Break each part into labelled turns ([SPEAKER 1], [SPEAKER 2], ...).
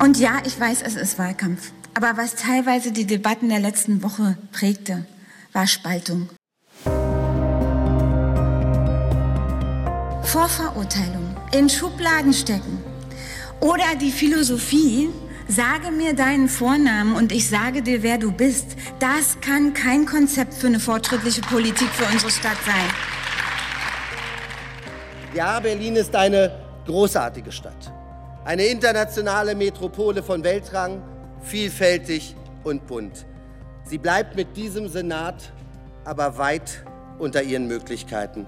[SPEAKER 1] Und ja, ich weiß, es ist Wahlkampf. Aber was teilweise die Debatten der letzten Woche prägte, war Spaltung. Vorverurteilung, in Schubladen stecken oder die Philosophie, sage mir deinen Vornamen und ich sage dir, wer du bist. Das kann kein Konzept für eine fortschrittliche Politik für unsere Stadt sein.
[SPEAKER 2] Ja, Berlin ist eine großartige Stadt. Eine internationale Metropole von Weltrang, vielfältig und bunt. Sie bleibt mit diesem Senat aber weit unter ihren Möglichkeiten.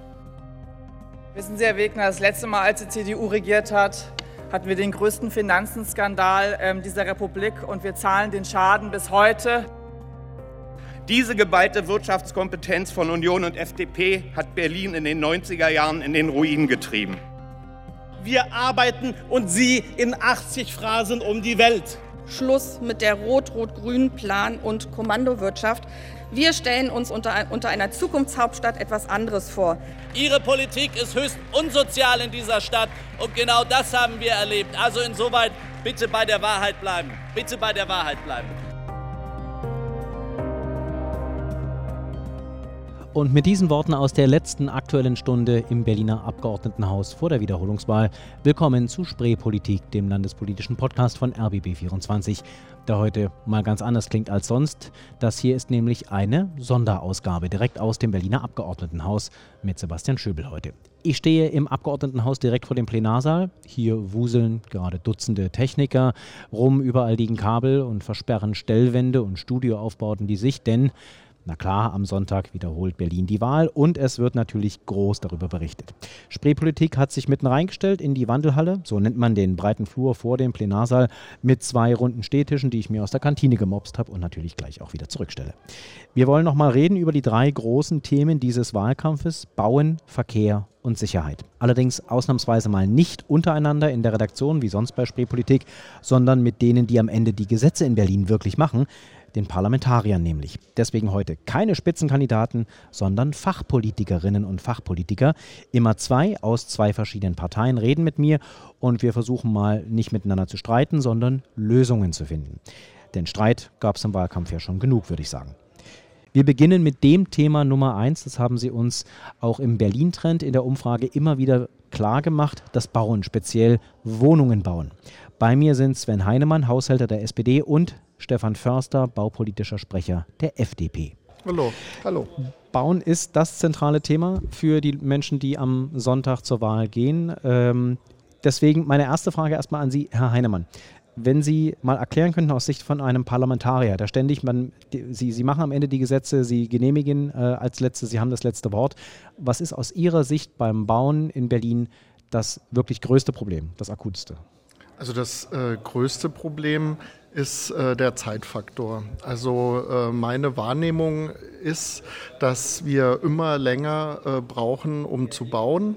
[SPEAKER 3] Wissen Sie, Herr Wegner, das letzte Mal, als die CDU regiert hat, hatten wir den größten Finanzenskandal ähm, dieser Republik und wir zahlen den Schaden bis heute.
[SPEAKER 4] Diese geballte Wirtschaftskompetenz von Union und FDP hat Berlin in den 90er Jahren in den Ruin getrieben.
[SPEAKER 5] Wir arbeiten und Sie in 80 Phrasen um die Welt.
[SPEAKER 6] Schluss mit der rot-rot-grünen Plan- und Kommandowirtschaft. Wir stellen uns unter, unter, einer Zukunftshauptstadt etwas anderes vor.
[SPEAKER 5] Ihre Politik ist höchst unsozial in dieser Stadt und genau das haben wir erlebt. Also insoweit bitte bei der Wahrheit bleiben. Bitte bei der Wahrheit bleiben.
[SPEAKER 7] Und mit diesen Worten aus der letzten aktuellen Stunde im Berliner Abgeordnetenhaus vor der Wiederholungswahl willkommen zu Spreepolitik, dem landespolitischen Podcast von RBB24, der heute mal ganz anders klingt als sonst. Das hier ist nämlich eine Sonderausgabe direkt aus dem Berliner Abgeordnetenhaus mit Sebastian Schöbel heute. Ich stehe im Abgeordnetenhaus direkt vor dem Plenarsaal. Hier wuseln gerade Dutzende Techniker rum, überall liegen Kabel und versperren Stellwände und Studioaufbauten die Sicht, denn na klar, am Sonntag wiederholt Berlin die Wahl und es wird natürlich groß darüber berichtet. Spreepolitik hat sich mitten reingestellt in die Wandelhalle, so nennt man den breiten Flur vor dem Plenarsaal, mit zwei runden Stehtischen, die ich mir aus der Kantine gemobst habe und natürlich gleich auch wieder zurückstelle. Wir wollen nochmal reden über die drei großen Themen dieses Wahlkampfes: Bauen, Verkehr und Sicherheit. Allerdings ausnahmsweise mal nicht untereinander in der Redaktion wie sonst bei Spreepolitik, sondern mit denen, die am Ende die Gesetze in Berlin wirklich machen den Parlamentariern nämlich. Deswegen heute keine Spitzenkandidaten, sondern Fachpolitikerinnen und Fachpolitiker. Immer zwei aus zwei verschiedenen Parteien reden mit mir und wir versuchen mal nicht miteinander zu streiten, sondern Lösungen zu finden. Denn Streit gab es im Wahlkampf ja schon genug, würde ich sagen. Wir beginnen mit dem Thema Nummer eins. Das haben Sie uns auch im Berlin-Trend in der Umfrage immer wieder klar gemacht. Das Bauen, speziell Wohnungen bauen. Bei mir sind Sven Heinemann, Haushälter der SPD und Stefan Förster, baupolitischer Sprecher der FDP.
[SPEAKER 8] Hallo. Hallo.
[SPEAKER 7] Bauen ist das zentrale Thema für die Menschen, die am Sonntag zur Wahl gehen. Ähm, deswegen meine erste Frage erstmal an Sie, Herr Heinemann. Wenn Sie mal erklären könnten aus Sicht von einem Parlamentarier, der ständig, man, die, Sie, Sie machen am Ende die Gesetze, Sie genehmigen äh, als Letzte, Sie haben das letzte Wort. Was ist aus Ihrer Sicht beim Bauen in Berlin das wirklich größte Problem, das akuteste?
[SPEAKER 8] Also das äh, größte Problem ist äh, der Zeitfaktor. Also äh, meine Wahrnehmung ist, dass wir immer länger äh, brauchen, um zu bauen.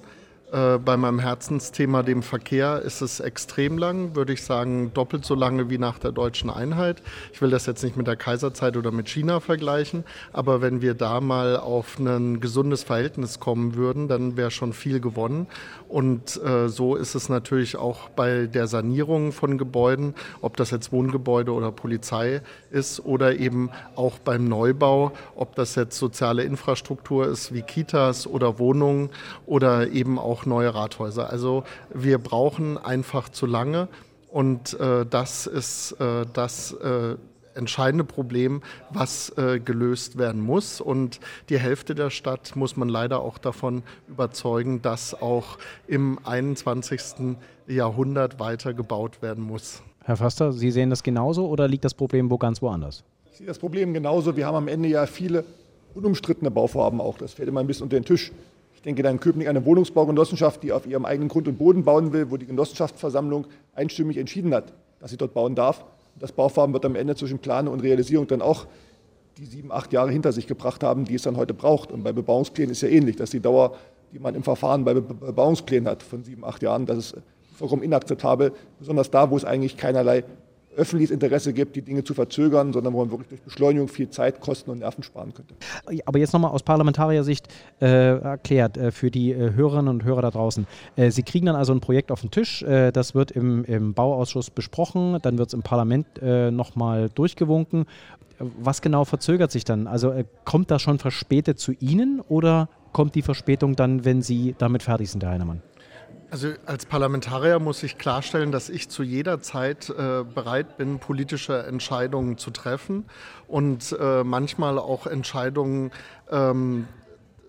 [SPEAKER 8] Äh, bei meinem Herzensthema, dem Verkehr, ist es extrem lang, würde ich sagen, doppelt so lange wie nach der deutschen Einheit. Ich will das jetzt nicht mit der Kaiserzeit oder mit China vergleichen, aber wenn wir da mal auf ein gesundes Verhältnis kommen würden, dann wäre schon viel gewonnen. Und äh, so ist es natürlich auch bei der Sanierung von Gebäuden, ob das jetzt Wohngebäude oder Polizei ist oder eben auch beim Neubau, ob das jetzt soziale Infrastruktur ist wie Kitas oder Wohnungen oder eben auch neue Rathäuser. Also wir brauchen einfach zu lange und äh, das ist äh, das äh, entscheidende Problem, was äh, gelöst werden muss. Und die Hälfte der Stadt muss man leider auch davon überzeugen, dass auch im 21. Jahrhundert weiter gebaut werden muss.
[SPEAKER 7] Herr Förster, Sie sehen das genauso oder liegt das Problem wo ganz woanders?
[SPEAKER 9] Ich sehe das Problem genauso. Wir haben am Ende ja viele unumstrittene Bauvorhaben auch. Das fällt immer ein bisschen unter den Tisch. Ich denke da in Köpenick eine Wohnungsbaugenossenschaft, die auf ihrem eigenen Grund und Boden bauen will, wo die Genossenschaftsversammlung einstimmig entschieden hat, dass sie dort bauen darf. Das Bauvorhaben wird am Ende zwischen Planung und Realisierung dann auch die sieben, acht Jahre hinter sich gebracht haben, die es dann heute braucht. Und bei Bebauungsplänen ist ja ähnlich, dass die Dauer, die man im Verfahren bei Bebauungsplänen hat, von sieben, acht Jahren, das ist vollkommen inakzeptabel, besonders da, wo es eigentlich keinerlei öffentliches Interesse gibt, die Dinge zu verzögern, sondern wo man wirklich durch Beschleunigung viel Zeit, Kosten und Nerven sparen könnte.
[SPEAKER 7] Aber jetzt nochmal aus Parlamentariersicht äh, erklärt äh, für die äh, Hörerinnen und Hörer da draußen. Äh, Sie kriegen dann also ein Projekt auf den Tisch, äh, das wird im, im, Bauausschuss besprochen, dann wird es im Parlament äh, nochmal durchgewunken. Was genau verzögert sich dann? Also äh, kommt das schon verspätet zu Ihnen oder kommt die Verspätung dann, wenn Sie damit fertig sind, Herr Heinemann?
[SPEAKER 8] Also als Parlamentarier muss ich klarstellen, dass ich zu jeder Zeit äh, bereit bin, politische Entscheidungen zu treffen und äh, manchmal auch Entscheidungen ähm,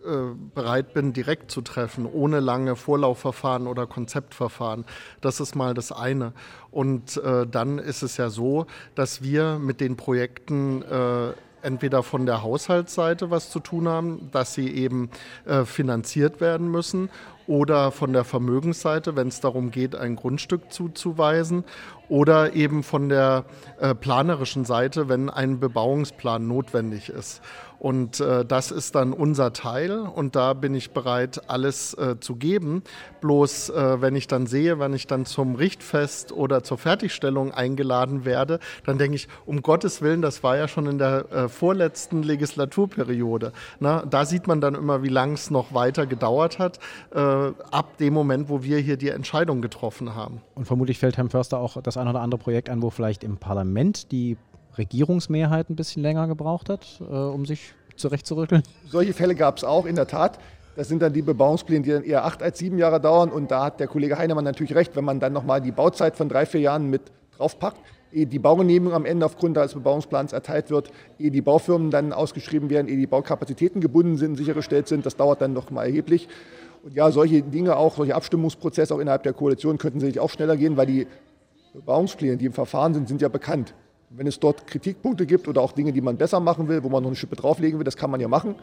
[SPEAKER 8] äh, bereit bin, direkt zu treffen, ohne lange Vorlaufverfahren oder Konzeptverfahren. Das ist mal das eine. Und äh, dann ist es ja so, dass wir mit den Projekten äh, entweder von der Haushaltsseite was zu tun haben, dass sie eben äh, finanziert werden müssen oder von der Vermögensseite, wenn es darum geht, ein Grundstück zuzuweisen, oder eben von der äh, planerischen Seite, wenn ein Bebauungsplan notwendig ist. Und äh, das ist dann unser Teil und da bin ich bereit, alles äh, zu geben. Bloß äh, wenn ich dann sehe, wenn ich dann zum Richtfest oder zur Fertigstellung eingeladen werde, dann denke ich, um Gottes Willen, das war ja schon in der äh, vorletzten Legislaturperiode. Na, da sieht man dann immer, wie lange es noch weiter gedauert hat, äh, ab dem Moment, wo wir hier die Entscheidung getroffen haben.
[SPEAKER 7] Und vermutlich fällt Herrn Förster auch das ein oder andere Projekt an, wo vielleicht im Parlament die Regierungsmehrheit ein bisschen länger gebraucht hat, äh, um sich zurechtzurückeln?
[SPEAKER 9] Solche Fälle gab es auch in der Tat. Das sind dann die Bebauungspläne, die dann eher acht als sieben Jahre dauern. Und da hat der Kollege Heinemann natürlich recht, wenn man dann nochmal die Bauzeit von drei, vier Jahren mit draufpackt, ehe die Baugenehmigung am Ende aufgrund des Bebauungsplans erteilt wird, ehe die Baufirmen dann ausgeschrieben werden, ehe die Baukapazitäten gebunden sind, sichergestellt sind, das dauert dann noch mal erheblich. Und ja, solche Dinge auch, solche Abstimmungsprozesse auch innerhalb der Koalition könnten sicherlich auch schneller gehen, weil die Bebauungspläne, die im Verfahren sind, sind ja bekannt. Wenn es dort Kritikpunkte gibt oder auch Dinge, die man besser machen will, wo man noch eine Schippe drauflegen will, das kann man ja machen.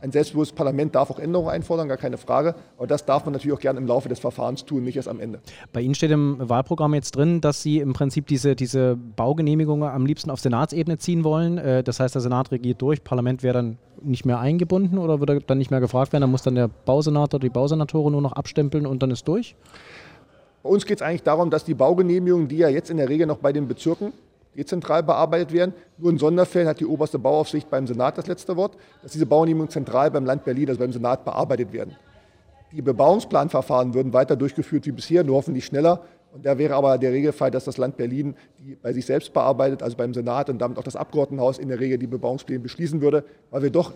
[SPEAKER 9] Ein selbstbewusstes Parlament darf auch Änderungen einfordern, gar keine Frage. Aber das darf man natürlich auch gerne im Laufe des Verfahrens tun, nicht erst am Ende.
[SPEAKER 7] Bei Ihnen steht im Wahlprogramm jetzt drin, dass Sie im Prinzip diese, diese Baugenehmigungen am liebsten auf Senatsebene ziehen wollen. Äh, das heißt, der Senat regiert durch, Parlament wäre dann nicht mehr eingebunden oder würde dann nicht mehr gefragt werden? Dann muss dann der Bausenator, die Bausenatoren nur noch abstempeln und dann ist durch?
[SPEAKER 9] Bei uns geht es eigentlich darum, dass die Baugenehmigungen, die ja jetzt in der Regel noch bei den Bezirken dezentral bearbeitet werden. Nur in Sonderfällen hat die oberste Bauaufsicht beim Senat das letzte Wort, dass diese Baugenehmigungen zentral beim Land Berlin, also beim Senat, bearbeitet werden. Die Bebauungsplanverfahren würden weiter durchgeführt wie bisher, nur hoffentlich schneller. Und da wäre aber der Regelfall, dass das Land Berlin die bei sich selbst bearbeitet, also beim Senat und damit auch das Abgeordnetenhaus in der Regel die Bebauungspläne beschließen würde, weil wir doch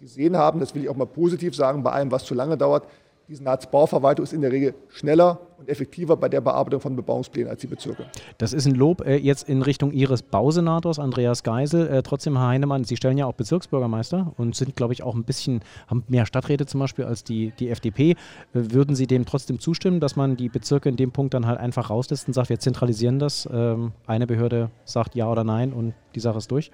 [SPEAKER 9] gesehen haben, das will ich auch mal positiv sagen, bei allem, was zu lange dauert, die Senatsbauverwaltung ist in der Regel schneller und effektiver bei der Bearbeitung von Bebauungsplänen als die Bezirke.
[SPEAKER 7] Das ist ein Lob äh, jetzt in Richtung Ihres Bausenators, Andreas Geisel. Äh, trotzdem, Herr Heinemann, Sie stellen ja auch Bezirksbürgermeister und sind, glaube ich, auch ein bisschen, haben mehr Stadträte zum Beispiel als die, die FDP. Äh, würden Sie dem trotzdem zustimmen, dass man die Bezirke in dem Punkt dann halt einfach rauslässt und sagt, wir zentralisieren das? Ähm, eine Behörde sagt ja oder nein und die Sache ist durch?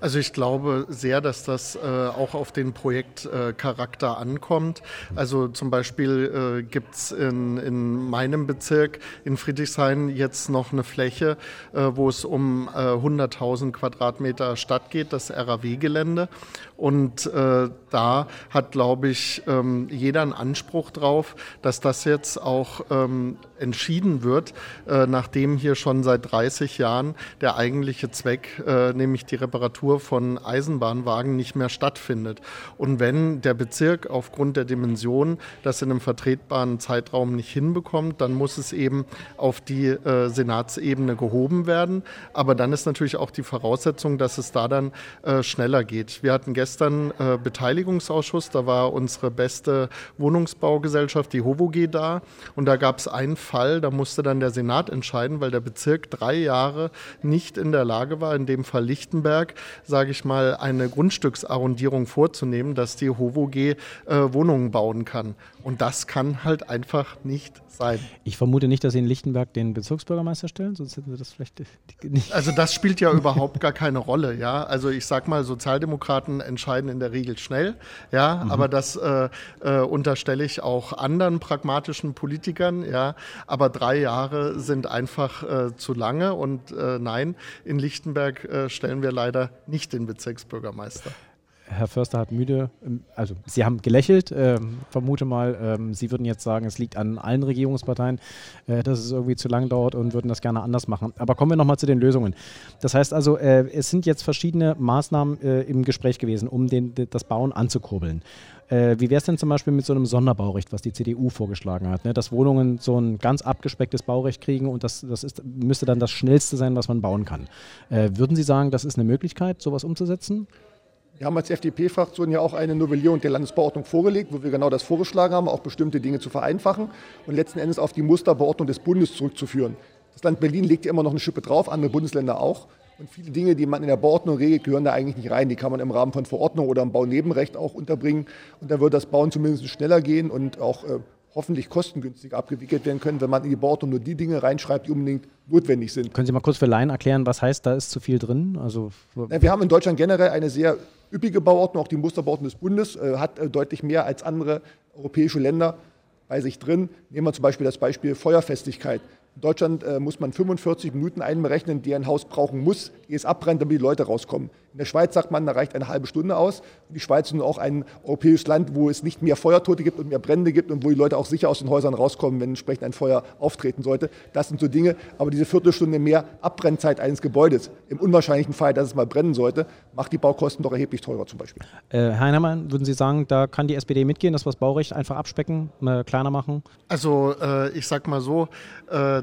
[SPEAKER 8] Also ich glaube sehr, dass das äh, auch auf den Projektcharakter äh, ankommt. Also zum Beispiel äh, gibt es in, in meinem Bezirk in Friedrichshain jetzt noch eine Fläche, äh, wo es um 100.000 äh, Quadratmeter Stadt geht, das RAW-Gelände. Und äh, da hat, glaube ich, ähm, jeder einen Anspruch drauf, dass das jetzt auch ähm, entschieden wird, äh, nachdem hier schon seit 30 Jahren der eigentliche Zweck, äh, nämlich die Reparatur von Eisenbahnwagen, nicht mehr stattfindet. Und wenn der Bezirk aufgrund der Dimension das in einem vertretbaren Zeitraum nicht hinbekommt, dann muss es eben auf die äh, Senatsebene gehoben werden. Aber dann ist natürlich auch die Voraussetzung, dass es da dann äh, schneller geht. Wir hatten gestern äh, Beteiligungsausschuss, da war unsere beste Wohnungsbaugesellschaft, die HOVOG, da. Und da gab es einen Fall, da musste dann der Senat entscheiden, weil der Bezirk drei Jahre nicht in der Lage war, in dem Fall Lichtenberg, sage ich mal, eine Grundstücksarrondierung vorzunehmen, dass die HOVOG äh, Wohnungen bauen kann. Und das kann halt einfach nicht sein.
[SPEAKER 7] Ich vermute nicht, dass Sie in Lichtenberg den Bezirksbürgermeister stellen, sonst hätten Sie das vielleicht
[SPEAKER 8] nicht. Also das spielt ja überhaupt gar keine Rolle, ja. Also ich sag mal, Sozialdemokraten entscheiden in der Regel schnell, ja, mhm. aber das äh, äh, unterstelle ich auch anderen pragmatischen Politikern, ja. Aber drei Jahre sind einfach äh, zu lange und äh, nein, in Lichtenberg äh, stellen wir leider nicht den Bezirksbürgermeister.
[SPEAKER 7] Herr Förster hat müde, ähm, also Sie haben gelächelt, äh, vermute mal, äh, Sie würden jetzt sagen, es liegt an allen Regierungsparteien, äh, dass es irgendwie zu lang dauert und würden das gerne anders machen. Aber kommen wir nochmal zu den Lösungen. Das heißt also, äh, es sind jetzt verschiedene Maßnahmen äh, im Gespräch gewesen, um den, das Bauen anzukurbeln. Äh, wie wäre es denn zum Beispiel mit so einem Sonderbaurecht, was die CDU vorgeschlagen hat, ne? dass Wohnungen so ein ganz abgespecktes Baurecht kriegen und das, das ist, müsste dann das Schnellste sein, was man bauen kann. Äh, würden Sie sagen, das ist eine Möglichkeit, sowas umzusetzen?
[SPEAKER 9] Wir haben als FDP-Fraktion ja auch eine Novellierung der Landesbauordnung vorgelegt, wo wir genau das vorgeschlagen haben, auch bestimmte Dinge zu vereinfachen und letzten Endes auf die Musterbeordnung des Bundes zurückzuführen. Das Land Berlin legt ja immer noch eine Schippe drauf, andere Bundesländer auch. Und viele Dinge, die man in der Bauordnung regelt, gehören da eigentlich nicht rein. Die kann man im Rahmen von Verordnung oder im Baunebenrecht auch unterbringen. Und da wird das Bauen zumindest schneller gehen und auch äh, hoffentlich kostengünstig abgewickelt werden können, wenn man in die Bauordnung nur die Dinge reinschreibt, die unbedingt notwendig sind.
[SPEAKER 7] Können Sie mal kurz für Laien erklären, was heißt, da ist zu viel drin? Also,
[SPEAKER 9] wir haben in Deutschland generell eine sehr üppige Bauordnung, auch die Musterbauten des Bundes, äh, hat äh, deutlich mehr als andere europäische Länder bei sich drin. Nehmen wir zum Beispiel das Beispiel Feuerfestigkeit. In Deutschland äh, muss man 45 Minuten einberechnen, die ein Haus brauchen muss, ehe es abbrennt, damit die Leute rauskommen. In der Schweiz sagt man, da reicht eine halbe Stunde aus. Und die Schweiz ist nun auch ein europäisches Land, wo es nicht mehr Feuertote gibt und mehr Brände gibt und wo die Leute auch sicher aus den Häusern rauskommen, wenn entsprechend ein Feuer auftreten sollte. Das sind so Dinge. Aber diese Viertelstunde mehr Abbrennzeit eines Gebäudes, im unwahrscheinlichen Fall, dass es mal brennen sollte, macht die Baukosten doch erheblich teurer zum Beispiel.
[SPEAKER 7] Äh, Herr Heinemann, würden Sie sagen, da kann die SPD mitgehen, dass wir das Baurecht einfach abspecken, kleiner machen?
[SPEAKER 8] Also äh, ich sag mal so, äh,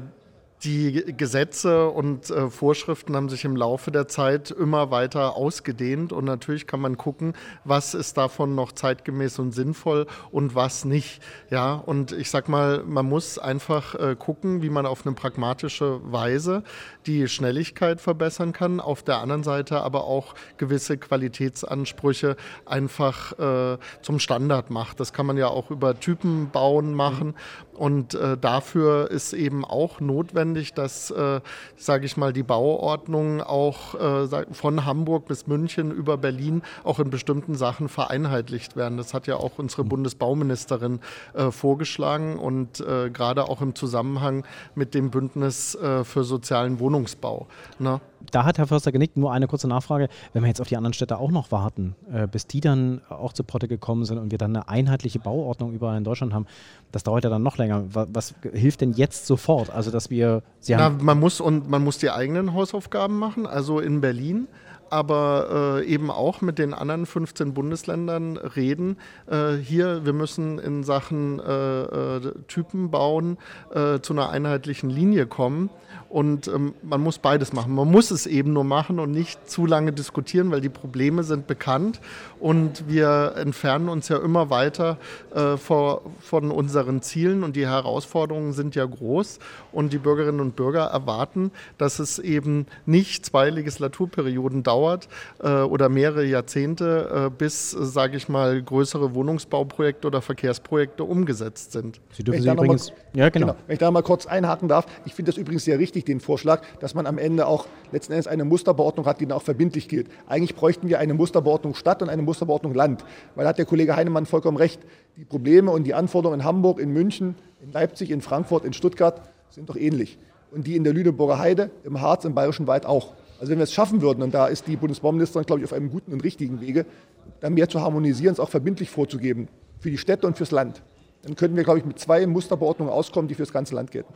[SPEAKER 8] die Gesetze und äh, Vorschriften haben sich im Laufe der Zeit immer weiter ausgedehnt und natürlich kann man gucken, was ist davon noch zeitgemäß und sinnvoll und was nicht. Ja, und ich sag mal, man muss einfach äh, gucken, wie man auf eine pragmatische Weise die Schnelligkeit verbessern kann, auf der anderen Seite aber auch gewisse Qualitätsansprüche einfach äh, zum Standard macht. Das kann man ja auch über Typen bauen machen und äh, dafür ist eben auch notwendig, dass, äh, sage ich mal, die Bauordnungen auch äh, von Hamburg bis München über Berlin auch in bestimmten Sachen vereinheitlicht werden. Das hat ja auch unsere mhm. Bundesbauministerin äh, vorgeschlagen und äh, gerade auch im Zusammenhang mit dem Bündnis äh, für sozialen Wohnungsbau.
[SPEAKER 7] Ne? Da hat Herr Förster genickt. Nur eine kurze Nachfrage. Wenn wir jetzt auf die anderen Städte auch noch warten, bis die dann auch zu Potte gekommen sind und wir dann eine einheitliche Bauordnung überall in Deutschland haben, das dauert ja dann noch länger länger. Was, was hilft denn jetzt sofort? Also, dass wir.
[SPEAKER 8] Sie Na, man muss und man muss die eigenen Hausaufgaben machen. Also in Berlin aber äh, eben auch mit den anderen 15 Bundesländern reden. Äh, hier, wir müssen in Sachen äh, äh Typen bauen äh, zu einer einheitlichen Linie kommen. Und ähm, man muss beides machen. Man muss es eben nur machen und nicht zu lange diskutieren, weil die Probleme sind bekannt und wir entfernen uns ja immer weiter äh, vor, von unseren Zielen und die Herausforderungen sind ja groß und die Bürgerinnen und Bürger erwarten, dass es eben nicht zwei Legislaturperioden dauert äh, oder mehrere Jahrzehnte, äh, bis, sage ich mal, größere Wohnungsbauprojekte oder Verkehrsprojekte umgesetzt sind.
[SPEAKER 9] Sie dürfen Sie übrigens, mal, ja genau. genau. Wenn ich da mal kurz einhaken darf, ich finde das übrigens sehr richtig, den Vorschlag, dass man am Ende auch letzten Endes eine Musterbeordnung hat, die dann auch verbindlich gilt. Eigentlich bräuchten wir eine Musterbeordnung Stadt und eine Musterbeordnung Land, weil da hat der Kollege Heinemann vollkommen recht. Die Probleme und die Anforderungen in Hamburg, in München, in Leipzig, in Frankfurt, in Stuttgart sind doch ähnlich. Und die in der Lüneburger Heide, im Harz, im Bayerischen Wald auch. Also wenn wir es schaffen würden, und da ist die Bundesbauministerin, glaube ich, auf einem guten und richtigen Wege, dann mehr zu harmonisieren, es auch verbindlich vorzugeben, für die Städte und fürs Land dann könnten wir, glaube ich, mit zwei Musterbeordnungen auskommen, die für das ganze Land gelten.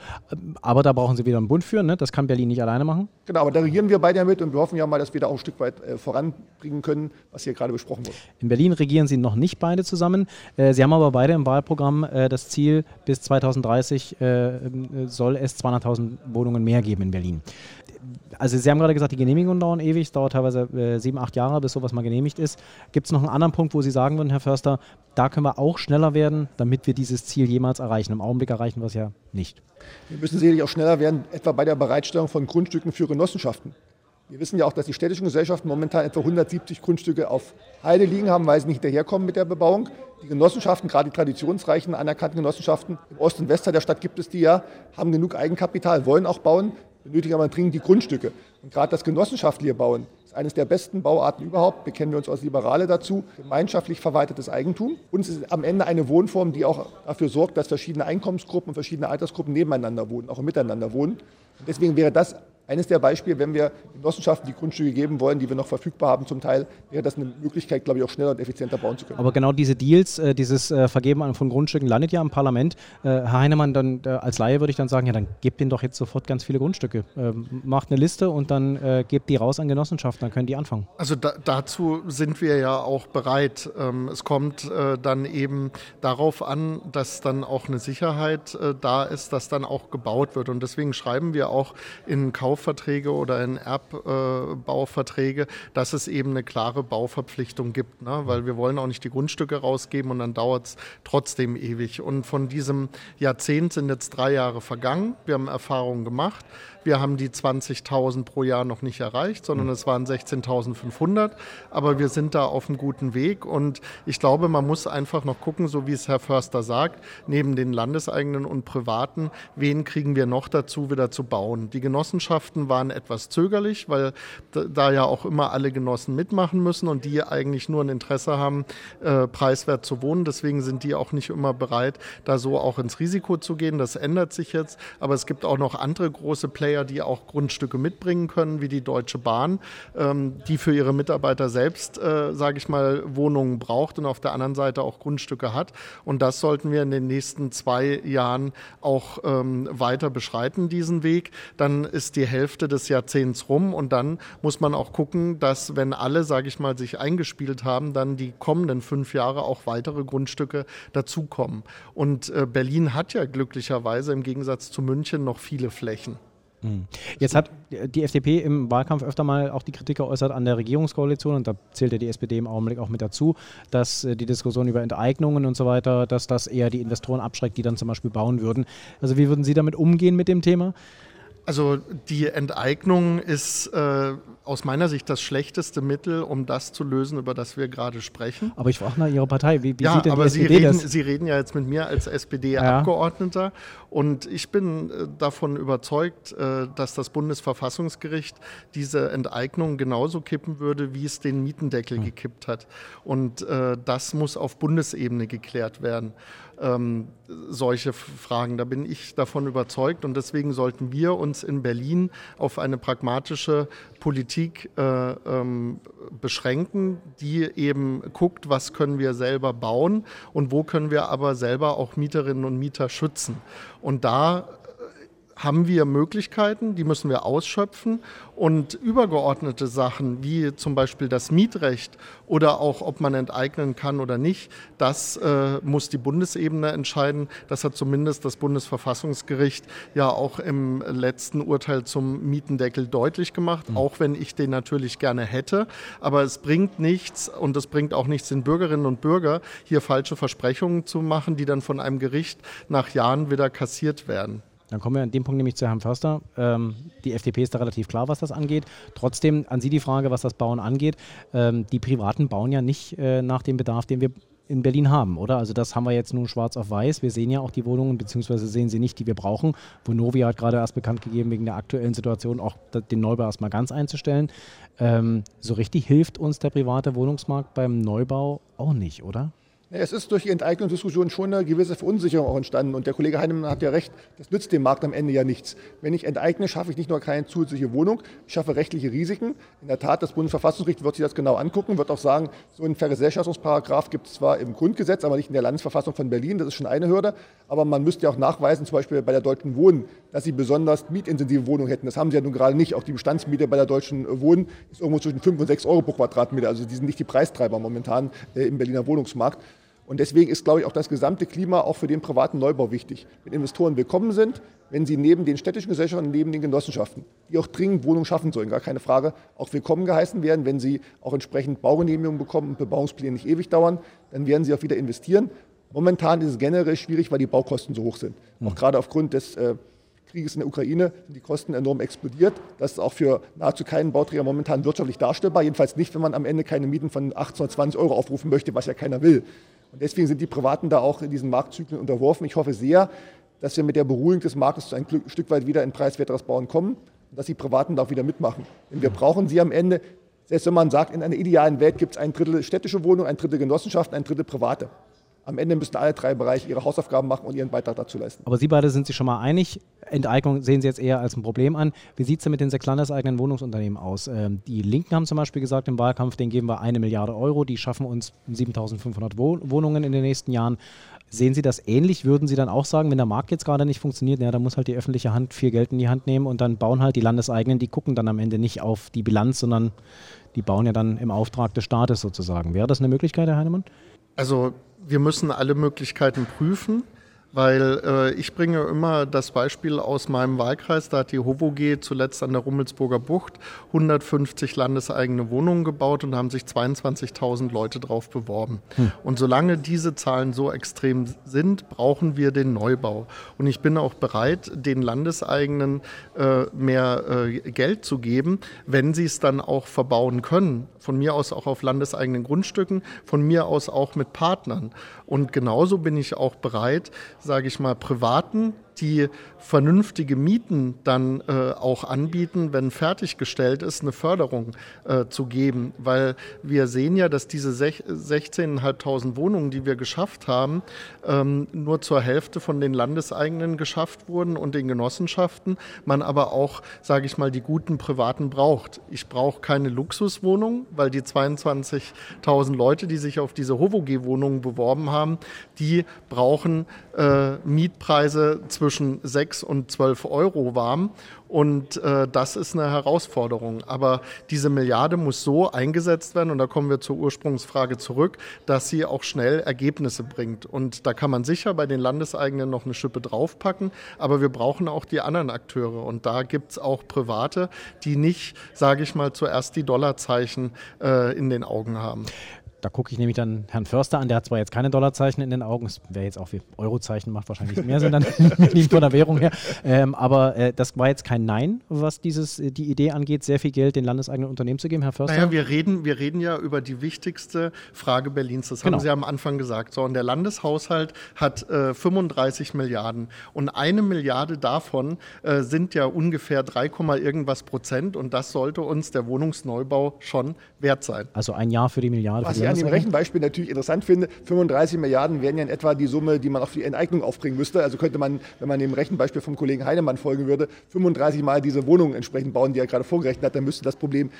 [SPEAKER 7] Aber da brauchen Sie wieder einen Bund für, ne? das kann Berlin nicht alleine machen?
[SPEAKER 9] Genau, aber da regieren wir beide mit und wir hoffen ja mal, dass wir da auch ein Stück weit äh, voranbringen können, was hier gerade besprochen wurde.
[SPEAKER 7] In Berlin regieren Sie noch nicht beide zusammen. Äh, Sie haben aber beide im Wahlprogramm äh, das Ziel, bis 2030 äh, soll es 200.000 Wohnungen mehr geben in Berlin also Sie haben gerade gesagt, die Genehmigungen dauern ewig, es dauert teilweise äh, sieben, acht Jahre, bis sowas mal genehmigt ist. Gibt es noch einen anderen Punkt, wo Sie sagen würden, Herr Förster, da können wir auch schneller werden, damit wir dieses Ziel jemals erreichen? Im Augenblick erreichen wir es ja nicht.
[SPEAKER 9] Wir müssen sicherlich auch schneller werden, etwa bei der Bereitstellung von Grundstücken für Genossenschaften. Wir wissen ja auch, dass die städtischen Gesellschaften momentan etwa 170 Grundstücke auf Heide liegen haben, weil sie nicht hinterherkommen mit der Bebauung. Die Genossenschaften, gerade die traditionsreichen, anerkannten Genossenschaften im Ost- und Westteil der Stadt gibt es die ja, haben genug Eigenkapital, wollen auch bauen benötigen aber dringend die Grundstücke. Und gerade das genossenschaftliche Bauen ist eines der besten Bauarten überhaupt, bekennen wir uns als Liberale dazu, gemeinschaftlich verwaltetes Eigentum. Und es ist am Ende eine Wohnform, die auch dafür sorgt, dass verschiedene Einkommensgruppen und verschiedene Altersgruppen nebeneinander wohnen, auch miteinander wohnen. Und deswegen wäre das eines der Beispiele, wenn wir Genossenschaften die Grundstücke geben wollen, die wir noch verfügbar haben zum Teil, wäre das eine Möglichkeit, glaube ich, auch schneller und effizienter bauen zu können.
[SPEAKER 7] Aber genau diese Deals, äh, dieses äh, Vergeben von Grundstücken landet ja im Parlament. Äh, Herr Heinemann, dann als Laie würde ich dann sagen, ja, dann gebt denen doch jetzt sofort ganz viele Grundstücke. Ähm, macht eine Liste und dann gebt die raus an Genossenschaften, dann können die anfangen.
[SPEAKER 8] Also da, dazu sind wir ja auch bereit. Ähm, es kommt dann eben darauf an, dass dann auch eine Sicherheit da ist, dass dann auch gebaut wird. Und deswegen schreiben wir auch in Kaufverträge oder in Erbbauverträge, dass es eben eine klare Bauverpflichtung gibt. Ne? Weil wir wollen auch nicht die Grundstücke rausgeben und dann dauert es trotzdem ewig. Und von diesem Jahrzehnt sind jetzt drei Jahre vergangen. Wir haben Erfahrungen gemacht. Wir haben die 20.000 pro Jahr noch nicht erreicht, sondern es waren 16.500. Aber wir sind da auf einem guten Weg. Und ich glaube, man muss einfach noch gucken, so wie es Herr Förster sagt, neben den landeseigenen und privaten, wen kriegen wir noch dazu, wieder zu bauen. Die Genossenschaften waren etwas zögerlich, weil da ja auch immer alle Genossen mitmachen müssen und die eigentlich nur ein Interesse haben, äh, preiswert zu wohnen. Deswegen sind die auch nicht immer bereit, da so auch ins Risiko zu gehen. Das ändert sich jetzt. Aber es gibt auch noch andere große Player, Player, die auch Grundstücke mitbringen können, wie die Deutsche Bahn, ähm, die für ihre Mitarbeiter selbst, äh, sage ich mal, Wohnungen braucht und auf der anderen Seite auch Grundstücke hat. Und das sollten wir in den nächsten zwei Jahren auch ähm, weiter beschreiten, diesen Weg. Dann ist die Hälfte des Jahrzehnts rum und dann muss man auch gucken, dass wenn alle, sage ich mal, sich eingespielt haben, dann die kommenden fünf Jahre auch weitere Grundstücke dazukommen. Und äh, Berlin hat ja glücklicherweise im Gegensatz zu München noch viele Flächen.
[SPEAKER 7] Hm. Jetzt hat die FDP im Wahlkampf öfter mal auch die Kritik geäußert an der Regierungskoalition und da zählt ja die SPD im Augenblick auch mit dazu, dass äh, die Diskussion über Enteignungen und so weiter, dass das eher die Investoren abschreckt, die dann zum Beispiel bauen würden. Also wie würden Sie damit umgehen mit dem Thema?
[SPEAKER 8] Also die Enteignung ist äh, aus meiner Sicht das schlechteste Mittel, um das zu lösen, über das wir gerade sprechen.
[SPEAKER 7] Aber ich frage nach Ihrer Partei. Wie, wie
[SPEAKER 8] ja,
[SPEAKER 7] sieht denn
[SPEAKER 8] aber
[SPEAKER 7] die
[SPEAKER 8] Sie
[SPEAKER 7] SPD
[SPEAKER 8] reden,
[SPEAKER 7] das?
[SPEAKER 8] Sie reden ja jetzt mit mir als SPD-Abgeordneter. Ja. Und ich bin äh, davon überzeugt, äh, dass das Bundesverfassungsgericht diese Enteignung genauso kippen würde, wie es den Mietendeckel hm. gekippt hat. Und äh, das muss auf Bundesebene geklärt werden ähm, solche Fragen. Da bin ich davon überzeugt und deswegen sollten wir uns in Berlin auf eine pragmatische Politik äh, ähm, beschränken, die eben guckt, was können wir selber bauen und wo können wir aber selber auch Mieterinnen und Mieter schützen. Und da haben wir Möglichkeiten, die müssen wir ausschöpfen. Und übergeordnete Sachen wie zum Beispiel das Mietrecht oder auch ob man enteignen kann oder nicht, das äh, muss die Bundesebene entscheiden. Das hat zumindest das Bundesverfassungsgericht ja auch im letzten Urteil zum Mietendeckel deutlich gemacht, mhm. auch wenn ich den natürlich gerne hätte. Aber es bringt nichts und es bringt auch nichts den Bürgerinnen und Bürgern, hier falsche Versprechungen zu machen, die dann von einem Gericht nach Jahren wieder kassiert werden.
[SPEAKER 7] Dann kommen wir an dem Punkt nämlich zu Herrn Förster. Ähm, die FDP ist da relativ klar, was das angeht. Trotzdem an Sie die Frage, was das Bauen angeht. Ähm, die Privaten bauen ja nicht äh, nach dem Bedarf, den wir in Berlin haben, oder? Also das haben wir jetzt nun schwarz auf weiß. Wir sehen ja auch die Wohnungen, beziehungsweise sehen sie nicht, die wir brauchen. Vonovia hat gerade erst bekannt gegeben, wegen der aktuellen Situation auch den Neubau erstmal ganz einzustellen. Ähm, so richtig hilft uns der private Wohnungsmarkt beim Neubau auch nicht, oder?
[SPEAKER 9] Es ist durch die Enteignungsdiskussion schon eine gewisse Verunsicherung auch entstanden. Und der Kollege Heinemann hat ja recht, das nützt dem Markt am Ende ja nichts. Wenn ich enteigne, schaffe ich nicht nur keine zusätzliche Wohnung, ich schaffe rechtliche Risiken. In der Tat, das Bundesverfassungsgericht wird sich das genau angucken, wird auch sagen, so einen Vergesellschaftungsparagraf gibt es zwar im Grundgesetz, aber nicht in der Landesverfassung von Berlin. Das ist schon eine Hürde. Aber man müsste ja auch nachweisen, zum Beispiel bei der Deutschen Wohnen, dass sie besonders mietintensive Wohnungen hätten. Das haben sie ja nun gerade nicht. Auch die Bestandsmiete bei der Deutschen Wohnen ist irgendwo zwischen 5 und 6 Euro pro Quadratmeter. Also die sind nicht die Preistreiber momentan äh, im Berliner Wohnungsmarkt. Und deswegen ist, glaube ich, auch das gesamte Klima auch für den privaten Neubau wichtig. Wenn Investoren willkommen sind, wenn sie neben den städtischen Gesellschaften, neben den Genossenschaften, die auch dringend Wohnungen schaffen sollen, gar keine Frage, auch willkommen geheißen werden, wenn sie auch entsprechend Baugenehmigungen bekommen und Bebauungspläne nicht ewig dauern, dann werden sie auch wieder investieren. Momentan ist es generell schwierig, weil die Baukosten so hoch sind. Mhm. Auch gerade aufgrund des äh, Krieges in der Ukraine sind die Kosten enorm explodiert. Das ist auch für nahezu keinen Bauträger momentan wirtschaftlich darstellbar. Jedenfalls nicht, wenn man am Ende keine Mieten von 18 oder 20 Euro aufrufen möchte, was ja keiner will. Und deswegen sind die Privaten da auch in diesen Marktzyklen unterworfen. Ich hoffe sehr, dass wir mit der Beruhigung des Marktes ein Stück weit wieder in preiswerteres Bauen kommen und dass die Privaten da auch wieder mitmachen. Denn wir brauchen sie am Ende. Selbst wenn man sagt, in einer idealen Welt gibt es ein Drittel städtische Wohnungen, ein Drittel Genossenschaften, ein Drittel private. Am Ende müssen alle drei Bereiche ihre Hausaufgaben machen und ihren Beitrag dazu leisten.
[SPEAKER 7] Aber Sie beide sind sich schon mal einig, Enteignung sehen Sie jetzt eher als ein Problem an. Wie sieht es denn mit den sechs landeseigenen Wohnungsunternehmen aus? Ähm, die Linken haben zum Beispiel gesagt im Wahlkampf, denen geben wir eine Milliarde Euro, die schaffen uns 7500 Wohnungen in den nächsten Jahren. Sehen Sie das ähnlich? Würden Sie dann auch sagen, wenn der Markt jetzt gerade nicht funktioniert, ja, dann muss halt die öffentliche Hand viel Geld in die Hand nehmen und dann bauen halt die Landeseigenen, die gucken dann am Ende nicht auf die Bilanz, sondern die bauen ja dann im Auftrag des Staates sozusagen. Wäre das eine Möglichkeit, Herr Heinemann?
[SPEAKER 8] Also wir müssen alle Möglichkeiten prüfen. Weil äh, ich bringe immer das Beispiel aus meinem Wahlkreis, da hat die HOVOG zuletzt an der Rummelsburger Bucht 150 landeseigene Wohnungen gebaut und haben sich 22.000 Leute drauf beworben. Hm. Und solange diese Zahlen so extrem sind, brauchen wir den Neubau. Und ich bin auch bereit, den Landeseigenen äh, mehr äh, Geld zu geben, wenn sie es dann auch verbauen können. Von mir aus auch auf landeseigenen Grundstücken, von mir aus auch mit Partnern. Und genauso bin ich auch bereit, sage ich mal, privaten die vernünftige Mieten dann äh, auch anbieten, wenn fertiggestellt ist, eine Förderung äh, zu geben. Weil wir sehen ja, dass diese 16.500 Wohnungen, die wir geschafft haben, ähm, nur zur Hälfte von den Landeseigenen geschafft wurden und den Genossenschaften. Man aber auch, sage ich mal, die guten Privaten braucht. Ich brauche keine Luxuswohnung, weil die 22.000 Leute, die sich auf diese HOVOG-Wohnungen beworben haben, die brauchen äh, Mietpreise zwischen 6 und 12 Euro warm. Und äh, das ist eine Herausforderung. Aber diese Milliarde muss so eingesetzt werden, und da kommen wir zur Ursprungsfrage zurück, dass sie auch schnell Ergebnisse bringt. Und da kann man sicher bei den Landeseigenen noch eine Schippe draufpacken, aber wir brauchen auch die anderen Akteure. Und da gibt es auch Private, die nicht, sage ich mal, zuerst die Dollarzeichen äh, in den Augen haben.
[SPEAKER 7] Da gucke ich nämlich dann Herrn Förster an, der hat zwar jetzt keine Dollarzeichen in den Augen, es wäre jetzt auch wie Eurozeichen, macht wahrscheinlich mehr Sinn dann nicht von der Währung her. Ähm, aber äh, das war jetzt kein Nein, was dieses, äh, die Idee angeht, sehr viel Geld den landeseigenen Unternehmen zu geben, Herr Förster.
[SPEAKER 8] Naja, wir reden, wir reden ja über die wichtigste Frage Berlins. Das genau. haben Sie am Anfang gesagt. So, und der Landeshaushalt hat äh, 35 Milliarden. Und eine Milliarde davon äh, sind ja ungefähr 3, irgendwas Prozent. Und das sollte uns der Wohnungsneubau schon wert sein.
[SPEAKER 7] Also ein Jahr für die Milliarde.
[SPEAKER 9] Was für die an dem Rechenbeispiel natürlich interessant finde, 35 Milliarden wären ja in etwa die Summe, die man auf die Enteignung aufbringen müsste. Also könnte man, wenn man dem Rechenbeispiel vom Kollegen Heinemann folgen würde, 35 Mal diese Wohnungen entsprechend bauen, die er gerade vorgerechnet hat, dann müsste das Problem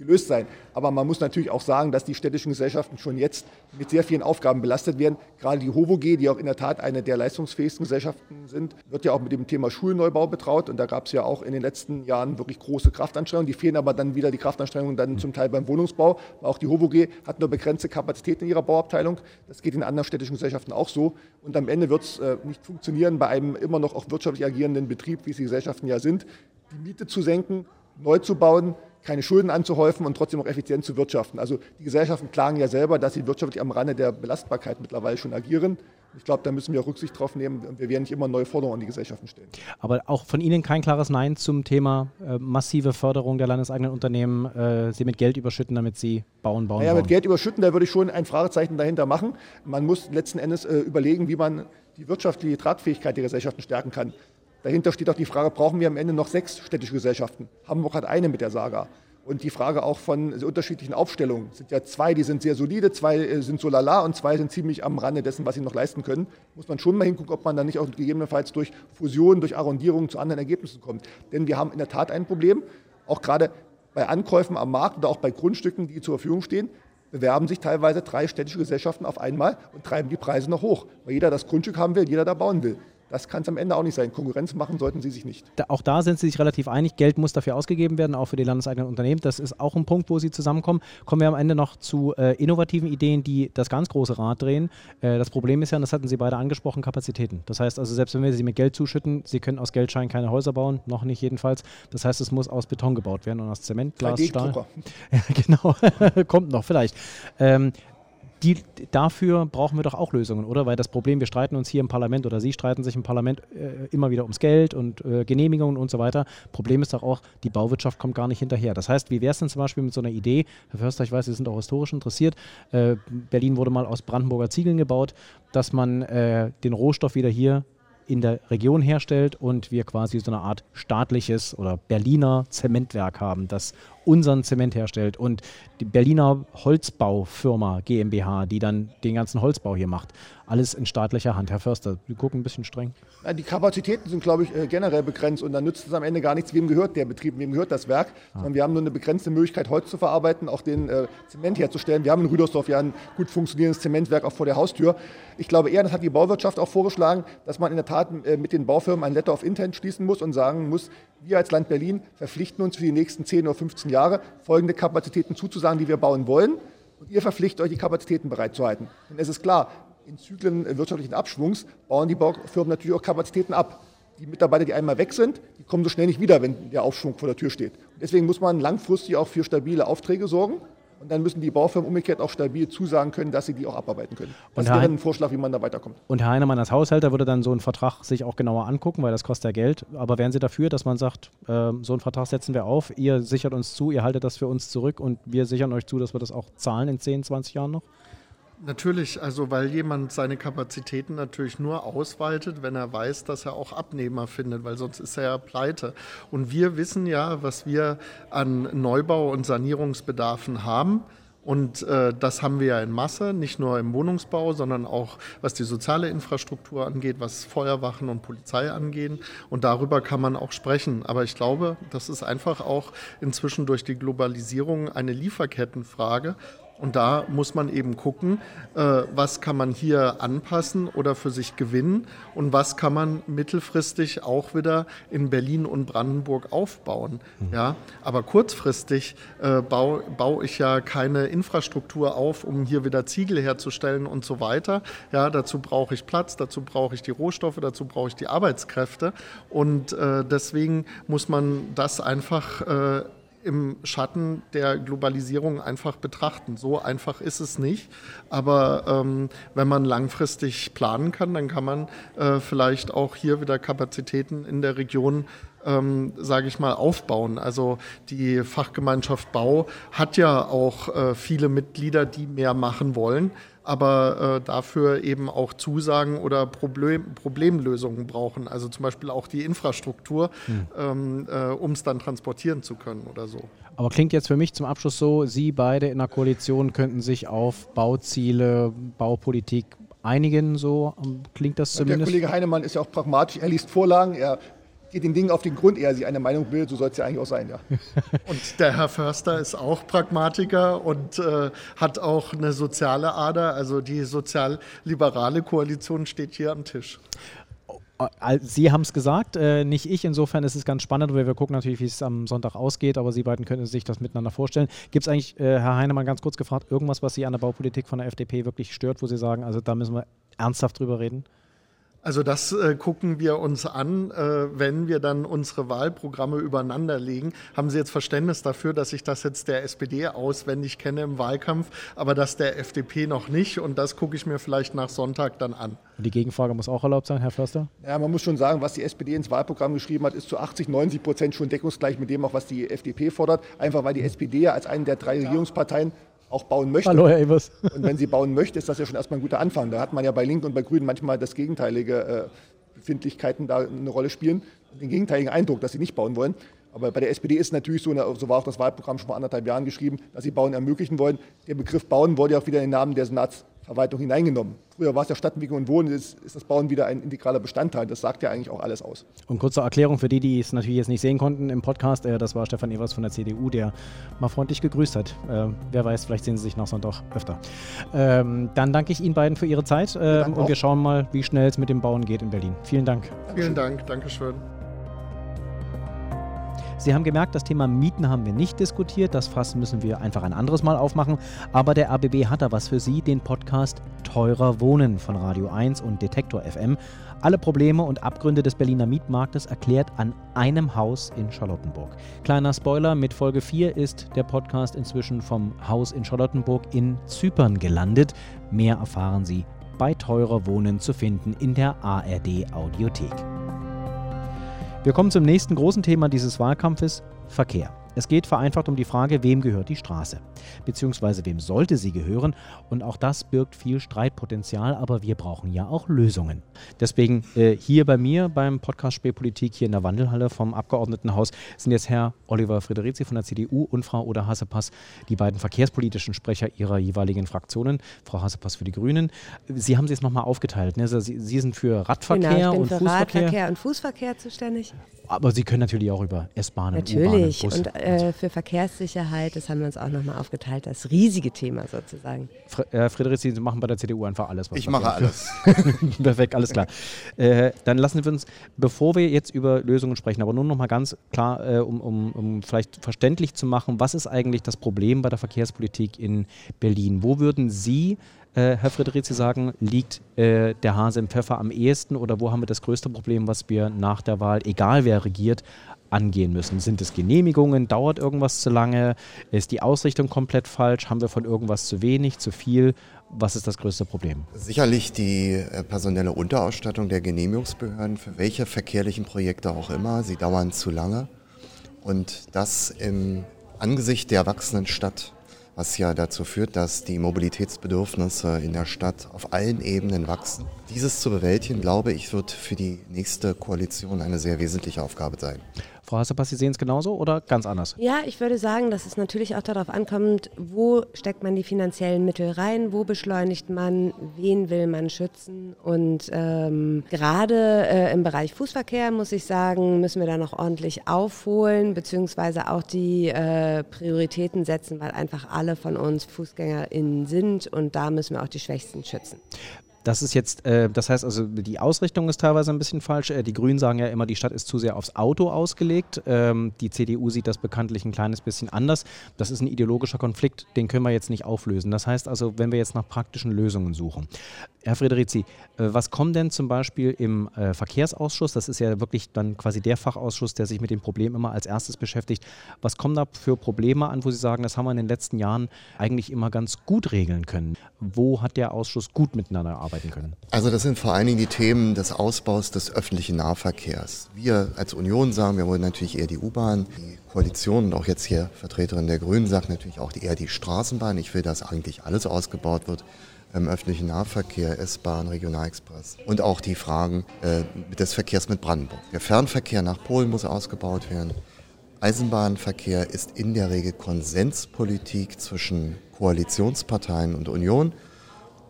[SPEAKER 9] gelöst sein. Aber man muss natürlich auch sagen, dass die städtischen Gesellschaften schon jetzt mit sehr vielen Aufgaben belastet werden. Gerade die HOVOG, die auch in der Tat eine der leistungsfähigsten Gesellschaften sind, wird ja auch mit dem Thema Schulneubau betraut. Und da gab es ja auch in den letzten Jahren wirklich große Kraftanstrengungen. Die fehlen aber dann wieder die Kraftanstrengungen dann zum Teil beim Wohnungsbau. Auch die HOVOG hat nur begrenzte Kapazitäten in ihrer Bauabteilung. Das geht in anderen städtischen Gesellschaften auch so. Und am Ende wird es äh, nicht funktionieren, bei einem immer noch auch wirtschaftlich agierenden Betrieb, wie es die Gesellschaften ja sind, die Miete zu senken, neu zu bauen, keine Schulden anzuhäufen und trotzdem auch effizient zu wirtschaften. Also die Gesellschaften klagen ja selber, dass sie wirtschaftlich am Rande der Belastbarkeit mittlerweile schon agieren. Ich glaube, da müssen wir auch Rücksicht drauf nehmen und wir werden nicht immer neue Forderungen an die Gesellschaften stellen.
[SPEAKER 7] Aber auch von Ihnen kein klares Nein zum Thema äh, massive Förderung der landeseigenen Unternehmen, äh, sie mit Geld überschütten, damit sie bauen, bauen,
[SPEAKER 9] naja,
[SPEAKER 7] bauen.
[SPEAKER 9] mit Geld überschütten, da würde ich schon ein Fragezeichen dahinter machen. Man muss letzten Endes äh, überlegen, wie man die wirtschaftliche Tragfähigkeit der Gesellschaften stärken kann. Dahinter steht auch die Frage, brauchen wir am Ende noch sechs städtische Gesellschaften? Hamburg hat eine mit der Saga. Und die Frage auch von unterschiedlichen Aufstellungen. Es sind ja zwei, die sind sehr solide, zwei äh, sind so lala und zwei sind ziemlich am Rande dessen, was sie noch leisten können. Muss man schon mal hingucken, ob man dann nicht auch gegebenenfalls durch Fusion, durch Arrondierung zu anderen Ergebnissen kommt. Denn wir haben in der Tat ein Problem, auch gerade bei Ankäufen am Markt oder auch bei Grundstücken, die zur Verfügung stehen, bewerben sich teilweise drei städtische Gesellschaften auf einmal und treiben die Preise noch hoch, weil jeder das Grundstück haben will, jeder da bauen will. Das kann es am Ende auch nicht sein. Konkurrenz machen sollten sie sich nicht.
[SPEAKER 7] Da, auch da sind sie sich relativ einig. Geld muss dafür ausgegeben werden, auch für die landeseigenen Unternehmen. Das ist auch ein Punkt, wo sie zusammenkommen. Kommen wir am Ende noch zu äh, innovativen Ideen, die das ganz große Rad drehen. Äh, das Problem ist ja, und das hatten Sie beide angesprochen, Kapazitäten. Das heißt also, selbst wenn wir sie mit Geld zuschütten, sie können aus Geldschein keine Häuser bauen, noch nicht jedenfalls. Das heißt, es muss aus Beton gebaut werden und aus Zement, Glas, Stahl. Ja, genau, kommt noch vielleicht. Ähm, die, dafür brauchen wir doch auch Lösungen, oder? Weil das Problem, wir streiten uns hier im Parlament oder Sie streiten sich im Parlament äh, immer wieder ums Geld und äh, Genehmigungen und so weiter. Problem ist doch auch, die Bauwirtschaft kommt gar nicht hinterher. Das heißt, wie wäre es denn zum Beispiel mit so einer Idee, Herr Förster, ich weiß, Sie sind auch historisch interessiert, äh, Berlin wurde mal aus Brandenburger Ziegeln gebaut, dass man äh, den Rohstoff wieder hier in der Region herstellt und wir quasi so eine Art staatliches oder Berliner Zementwerk haben, das unseren Zement herstellt und die Berliner Holzbaufirma GmbH, die dann den ganzen Holzbau hier macht. Alles in staatlicher Hand. Herr Förster, Sie gucken ein bisschen streng.
[SPEAKER 9] Die Kapazitäten sind, glaube ich, äh, generell begrenzt und dann nützt es am Ende gar nichts, wem gehört der Betrieb, wem gehört das Werk. Ah. wir haben nur eine begrenzte Möglichkeit, Holz zu verarbeiten, auch den äh, Zement herzustellen. Wir haben in Rüdersdorf ja ein gut funktionierendes Zementwerk auch vor der Haustür. Ich glaube eher, das hat die Bauwirtschaft auch vorgeschlagen, dass man in der Tat äh, mit den Baufirmen ein Letter of Intent schließen muss und sagen muss, wir als Land Berlin verpflichten uns für die nächsten 10 oder 15 Jahre, folgende Kapazitäten zuzusagen, die wir bauen wollen. Und ihr verpflichtet euch, die Kapazitäten bereitzuhalten. Denn es ist klar, in Zyklen wirtschaftlichen Abschwungs bauen die Baufirmen natürlich auch Kapazitäten ab. Die Mitarbeiter, die einmal weg sind, die kommen so schnell nicht wieder, wenn der Aufschwung vor der Tür steht. Und deswegen muss man langfristig auch für stabile Aufträge sorgen. Und dann müssen die Baufirmen umgekehrt auch stabil zusagen können, dass sie die auch abarbeiten können. Das wäre ein Vorschlag, wie man da weiterkommt.
[SPEAKER 7] Und Herr Heinemann als Haushälter würde dann so einen Vertrag sich auch genauer angucken, weil das kostet ja Geld. Aber wären Sie dafür, dass man sagt, äh, so einen Vertrag setzen wir auf, ihr sichert uns zu, ihr haltet das für uns zurück und wir sichern euch zu, dass wir das auch zahlen in 10, 20 Jahren noch?
[SPEAKER 8] Natürlich, also weil jemand seine Kapazitäten natürlich nur ausweitet, wenn er weiß, dass er auch Abnehmer findet, weil sonst ist er ja pleite. Und wir wissen ja, was wir an Neubau- und Sanierungsbedarfen haben. Und äh, das haben wir ja in Masse, nicht nur im Wohnungsbau, sondern auch was die soziale Infrastruktur angeht, was Feuerwachen und Polizei angeht. Und darüber kann man auch sprechen. Aber ich glaube, das ist einfach auch inzwischen durch die Globalisierung eine Lieferkettenfrage. Und da muss man eben gucken, äh, was kann man hier anpassen oder für sich gewinnen und was kann man mittelfristig auch wieder in Berlin und Brandenburg aufbauen. Mhm. Ja, aber kurzfristig äh, baue, baue ich ja keine Infrastruktur auf, um hier wieder Ziegel herzustellen und so weiter. Ja, dazu brauche ich Platz, dazu brauche ich die Rohstoffe, dazu brauche ich die Arbeitskräfte. Und äh, deswegen muss man das einfach im Schatten der Globalisierung einfach betrachten. So einfach ist es nicht. Aber ähm, wenn man langfristig planen kann, dann kann man äh, vielleicht auch hier wieder Kapazitäten in der Region ähm, sage ich mal, aufbauen. Also die Fachgemeinschaft Bau hat ja auch äh, viele Mitglieder, die mehr machen wollen aber äh, dafür eben auch Zusagen oder Problem, Problemlösungen brauchen. Also zum Beispiel auch die Infrastruktur, hm. ähm, äh, um es dann transportieren zu können oder so.
[SPEAKER 7] Aber klingt jetzt für mich zum Abschluss so, Sie beide in der Koalition könnten sich auf Bauziele, Baupolitik einigen, so klingt das zumindest.
[SPEAKER 9] Der Kollege Heinemann ist ja auch pragmatisch, er liest Vorlagen, er geht den Dingen auf den Grund, eher sie eine Meinung bildet, so soll es ja eigentlich auch sein, ja.
[SPEAKER 8] Und der Herr Förster ist auch Pragmatiker und äh, hat auch eine soziale Ader. Also die sozial-liberale Koalition steht hier am Tisch.
[SPEAKER 7] Sie haben es gesagt, äh, nicht ich. Insofern ist es ganz spannend, weil wir gucken natürlich, wie es am Sonntag ausgeht, aber Sie beiden können sich das miteinander vorstellen. Gibt es eigentlich, äh, Herr Heinemann, ganz kurz gefragt, irgendwas, was Sie an der Baupolitik von der FDP wirklich stört, wo Sie sagen, also da müssen wir ernsthaft drüber reden?
[SPEAKER 8] Also das äh, gucken wir uns an, äh, wenn wir dann unsere Wahlprogramme übereinander legen. Haben Sie jetzt Verständnis dafür, dass ich das jetzt der SPD auswendig kenne im Wahlkampf, aber das der FDP noch nicht? Und das gucke ich mir vielleicht nach Sonntag dann an.
[SPEAKER 7] Die Gegenfrage muss auch erlaubt sein, Herr Förster?
[SPEAKER 9] Ja, man muss schon sagen, was die SPD ins Wahlprogramm geschrieben hat, ist zu 80, 90 Prozent schon deckungsgleich mit dem, auch was die FDP fordert. Einfach weil die SPD ja als eine der drei Regierungsparteien auch bauen möchte.
[SPEAKER 7] Hallo, Herr Evers.
[SPEAKER 9] Und wenn sie bauen möchte, ist das ja schon erstmal ein guter Anfang. Da hat man ja bei Linken und bei Grünen manchmal das gegenteilige äh, Befindlichkeiten da eine Rolle spielen, den gegenteiligen Eindruck, dass sie nicht bauen wollen. Aber bei der SPD ist es natürlich so, so war auch das Wahlprogramm schon vor anderthalb Jahren geschrieben, dass sie Bauen ermöglichen wollen. Der Begriff Bauen wurde ja auch wieder in den Namen der Senats Verwaltung hineingenommen. Früher war es ja Stadtentwicklung und Wohnen, jetzt ist das Bauen wieder ein integraler Bestandteil. Das sagt ja eigentlich auch alles aus.
[SPEAKER 7] Und kurze Erklärung für die, die es natürlich jetzt nicht sehen konnten im Podcast, äh, das war Stefan Evers von der CDU, der mal freundlich gegrüßt hat. Äh, wer weiß, vielleicht sehen Sie sich nach Sonntag öfter. Ähm, dann danke ich Ihnen beiden für Ihre Zeit äh, und wir schauen mal, wie schnell es mit dem Bauen geht in Berlin. Vielen Dank.
[SPEAKER 8] Vielen Dank, Dankeschön.
[SPEAKER 7] Sie haben gemerkt, das Thema Mieten haben wir nicht diskutiert. Das Fass müssen wir einfach ein anderes Mal aufmachen. Aber der RBB hat da was für Sie, den Podcast Teurer Wohnen von Radio 1 und Detektor FM. Alle Probleme und Abgründe des Berliner Mietmarktes erklärt an einem Haus in Charlottenburg. Kleiner Spoiler, mit Folge 4 ist der Podcast inzwischen vom Haus in Charlottenburg in Zypern gelandet. Mehr erfahren Sie bei Teurer Wohnen zu finden in der ARD Audiothek. Wir kommen zum nächsten großen Thema dieses Wahlkampfes, Verkehr. Es geht vereinfacht um die Frage, wem gehört die Straße? Beziehungsweise wem sollte sie gehören? Und auch das birgt viel Streitpotenzial, aber wir brauchen ja auch Lösungen. Deswegen äh, hier bei mir beim Podcast Spätpolitik hier in der Wandelhalle vom Abgeordnetenhaus sind jetzt Herr Oliver Frederici von der CDU und Frau Oda Hassepass, die beiden verkehrspolitischen Sprecher ihrer jeweiligen Fraktionen. Frau Hassepass für die Grünen. Sie haben sie jetzt nochmal aufgeteilt. Ne? Sie, sie, sind für Radverkehr
[SPEAKER 10] genau,
[SPEAKER 7] und
[SPEAKER 10] für
[SPEAKER 7] Fußverkehr.
[SPEAKER 10] Radverkehr und Fußverkehr zuständig.
[SPEAKER 7] Aber Sie können natürlich auch über S-Bahnen,
[SPEAKER 10] Natürlich.
[SPEAKER 7] U-Bahnen,
[SPEAKER 10] und äh, für Verkehrssicherheit, das haben wir uns auch nochmal aufgeteilt, das riesige Thema sozusagen.
[SPEAKER 7] Fre äh, Friedrich, Sie machen bei der CDU einfach alles. Was
[SPEAKER 11] ich mache alles.
[SPEAKER 7] Perfekt, alles klar. Äh, dann lassen wir uns, bevor wir jetzt über Lösungen sprechen, aber nur noch mal ganz klar, äh, um, um, um vielleicht verständlich zu machen, was ist eigentlich das Problem bei der Verkehrspolitik in Berlin? Wo würden Sie äh, Herr Friedrizi sagen, liegt äh, der Hase im Pfeffer am ehesten oder wo haben wir das größte Problem, was wir nach der Wahl, egal wer regiert, angehen müssen? Sind es Genehmigungen? Dauert irgendwas zu lange? Ist die Ausrichtung komplett falsch? Haben wir von irgendwas zu wenig, zu viel? Was ist das größte Problem?
[SPEAKER 11] Sicherlich die äh, personelle Unterausstattung der Genehmigungsbehörden für welche verkehrlichen Projekte auch immer. Sie dauern zu lange. Und das im Angesicht der wachsenden Stadt was ja dazu führt, dass die Mobilitätsbedürfnisse in der Stadt auf allen Ebenen wachsen. Dieses zu bewältigen, glaube ich, wird für die nächste Koalition eine sehr wesentliche Aufgabe sein.
[SPEAKER 7] Frau Hassepass, Sie sehen es genauso oder ganz anders?
[SPEAKER 10] Ja, ich würde sagen, dass es natürlich auch darauf ankommt, wo steckt man die finanziellen Mittel rein, wo beschleunigt man, wen will man schützen. Und ähm, gerade äh, im Bereich Fußverkehr, muss ich sagen, müssen wir da noch ordentlich aufholen, beziehungsweise auch die äh, Prioritäten setzen, weil einfach alle von uns FußgängerInnen sind und da müssen wir auch die Schwächsten schützen.
[SPEAKER 7] Das ist jetzt, äh, das heißt also, die Ausrichtung ist teilweise ein bisschen falsch. Äh, die Grünen sagen ja immer, die Stadt ist zu sehr aufs Auto ausgelegt. Ähm, die CDU sieht das bekanntlich ein kleines bisschen anders. Das ist ein ideologischer Konflikt, den können wir jetzt nicht auflösen. Das heißt also, wenn wir jetzt nach praktischen Lösungen suchen. Herr Frederici, äh, was kommt denn zum Beispiel im äh, Verkehrsausschuss? Das ist ja wirklich dann quasi der Fachausschuss, der sich mit dem Problem immer als erstes beschäftigt. Was kommen da für Probleme an, wo Sie sagen, das haben wir in den letzten Jahren eigentlich immer ganz gut regeln können? Wo hat der Ausschuss gut miteinander arbeiten können?
[SPEAKER 11] Also das sind vor allen Dingen die Themen des Ausbaus des öffentlichen Nahverkehrs. Wir als Union sagen, wir wollen natürlich eher die U-Bahn. Die Koalition und auch jetzt hier Vertreterin der Grünen sagt natürlich auch eher die Straßenbahn. Ich will, dass eigentlich alles ausgebaut wird im öffentlichen Nahverkehr, S-Bahn, Regionalexpress und auch die Fragen äh, des Verkehrs mit Brandenburg. Der Fernverkehr nach Polen muss ausgebaut werden. Eisenbahnverkehr ist in der Regel Konsenspolitik zwischen Koalitionsparteien und Union.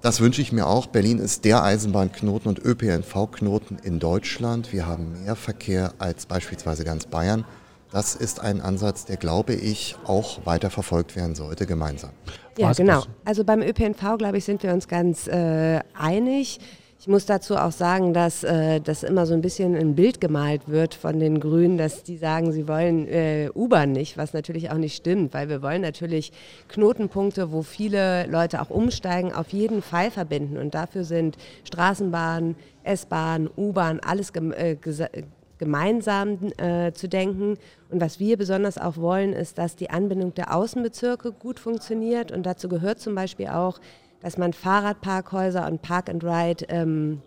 [SPEAKER 11] Das wünsche ich mir auch. Berlin ist der Eisenbahnknoten und ÖPNV-Knoten in Deutschland. Wir haben mehr Verkehr als beispielsweise ganz Bayern. Das ist ein Ansatz, der, glaube ich, auch weiter verfolgt werden sollte, gemeinsam.
[SPEAKER 10] Ja, genau. Also beim ÖPNV, glaube ich, sind wir uns ganz äh, einig. Ich muss dazu auch sagen, dass äh, das immer so ein bisschen ein Bild gemalt wird von den Grünen, dass die sagen, sie wollen äh, U-Bahn nicht, was natürlich auch nicht stimmt, weil wir wollen natürlich Knotenpunkte, wo viele Leute auch umsteigen, auf jeden Fall verbinden. Und dafür sind Straßenbahn, S-Bahn, U-Bahn, alles äh, gemeinsam äh, zu denken. Und was wir besonders auch wollen, ist, dass die Anbindung der Außenbezirke gut funktioniert. Und dazu gehört zum Beispiel auch, dass man Fahrradparkhäuser und Park and Ride ähm,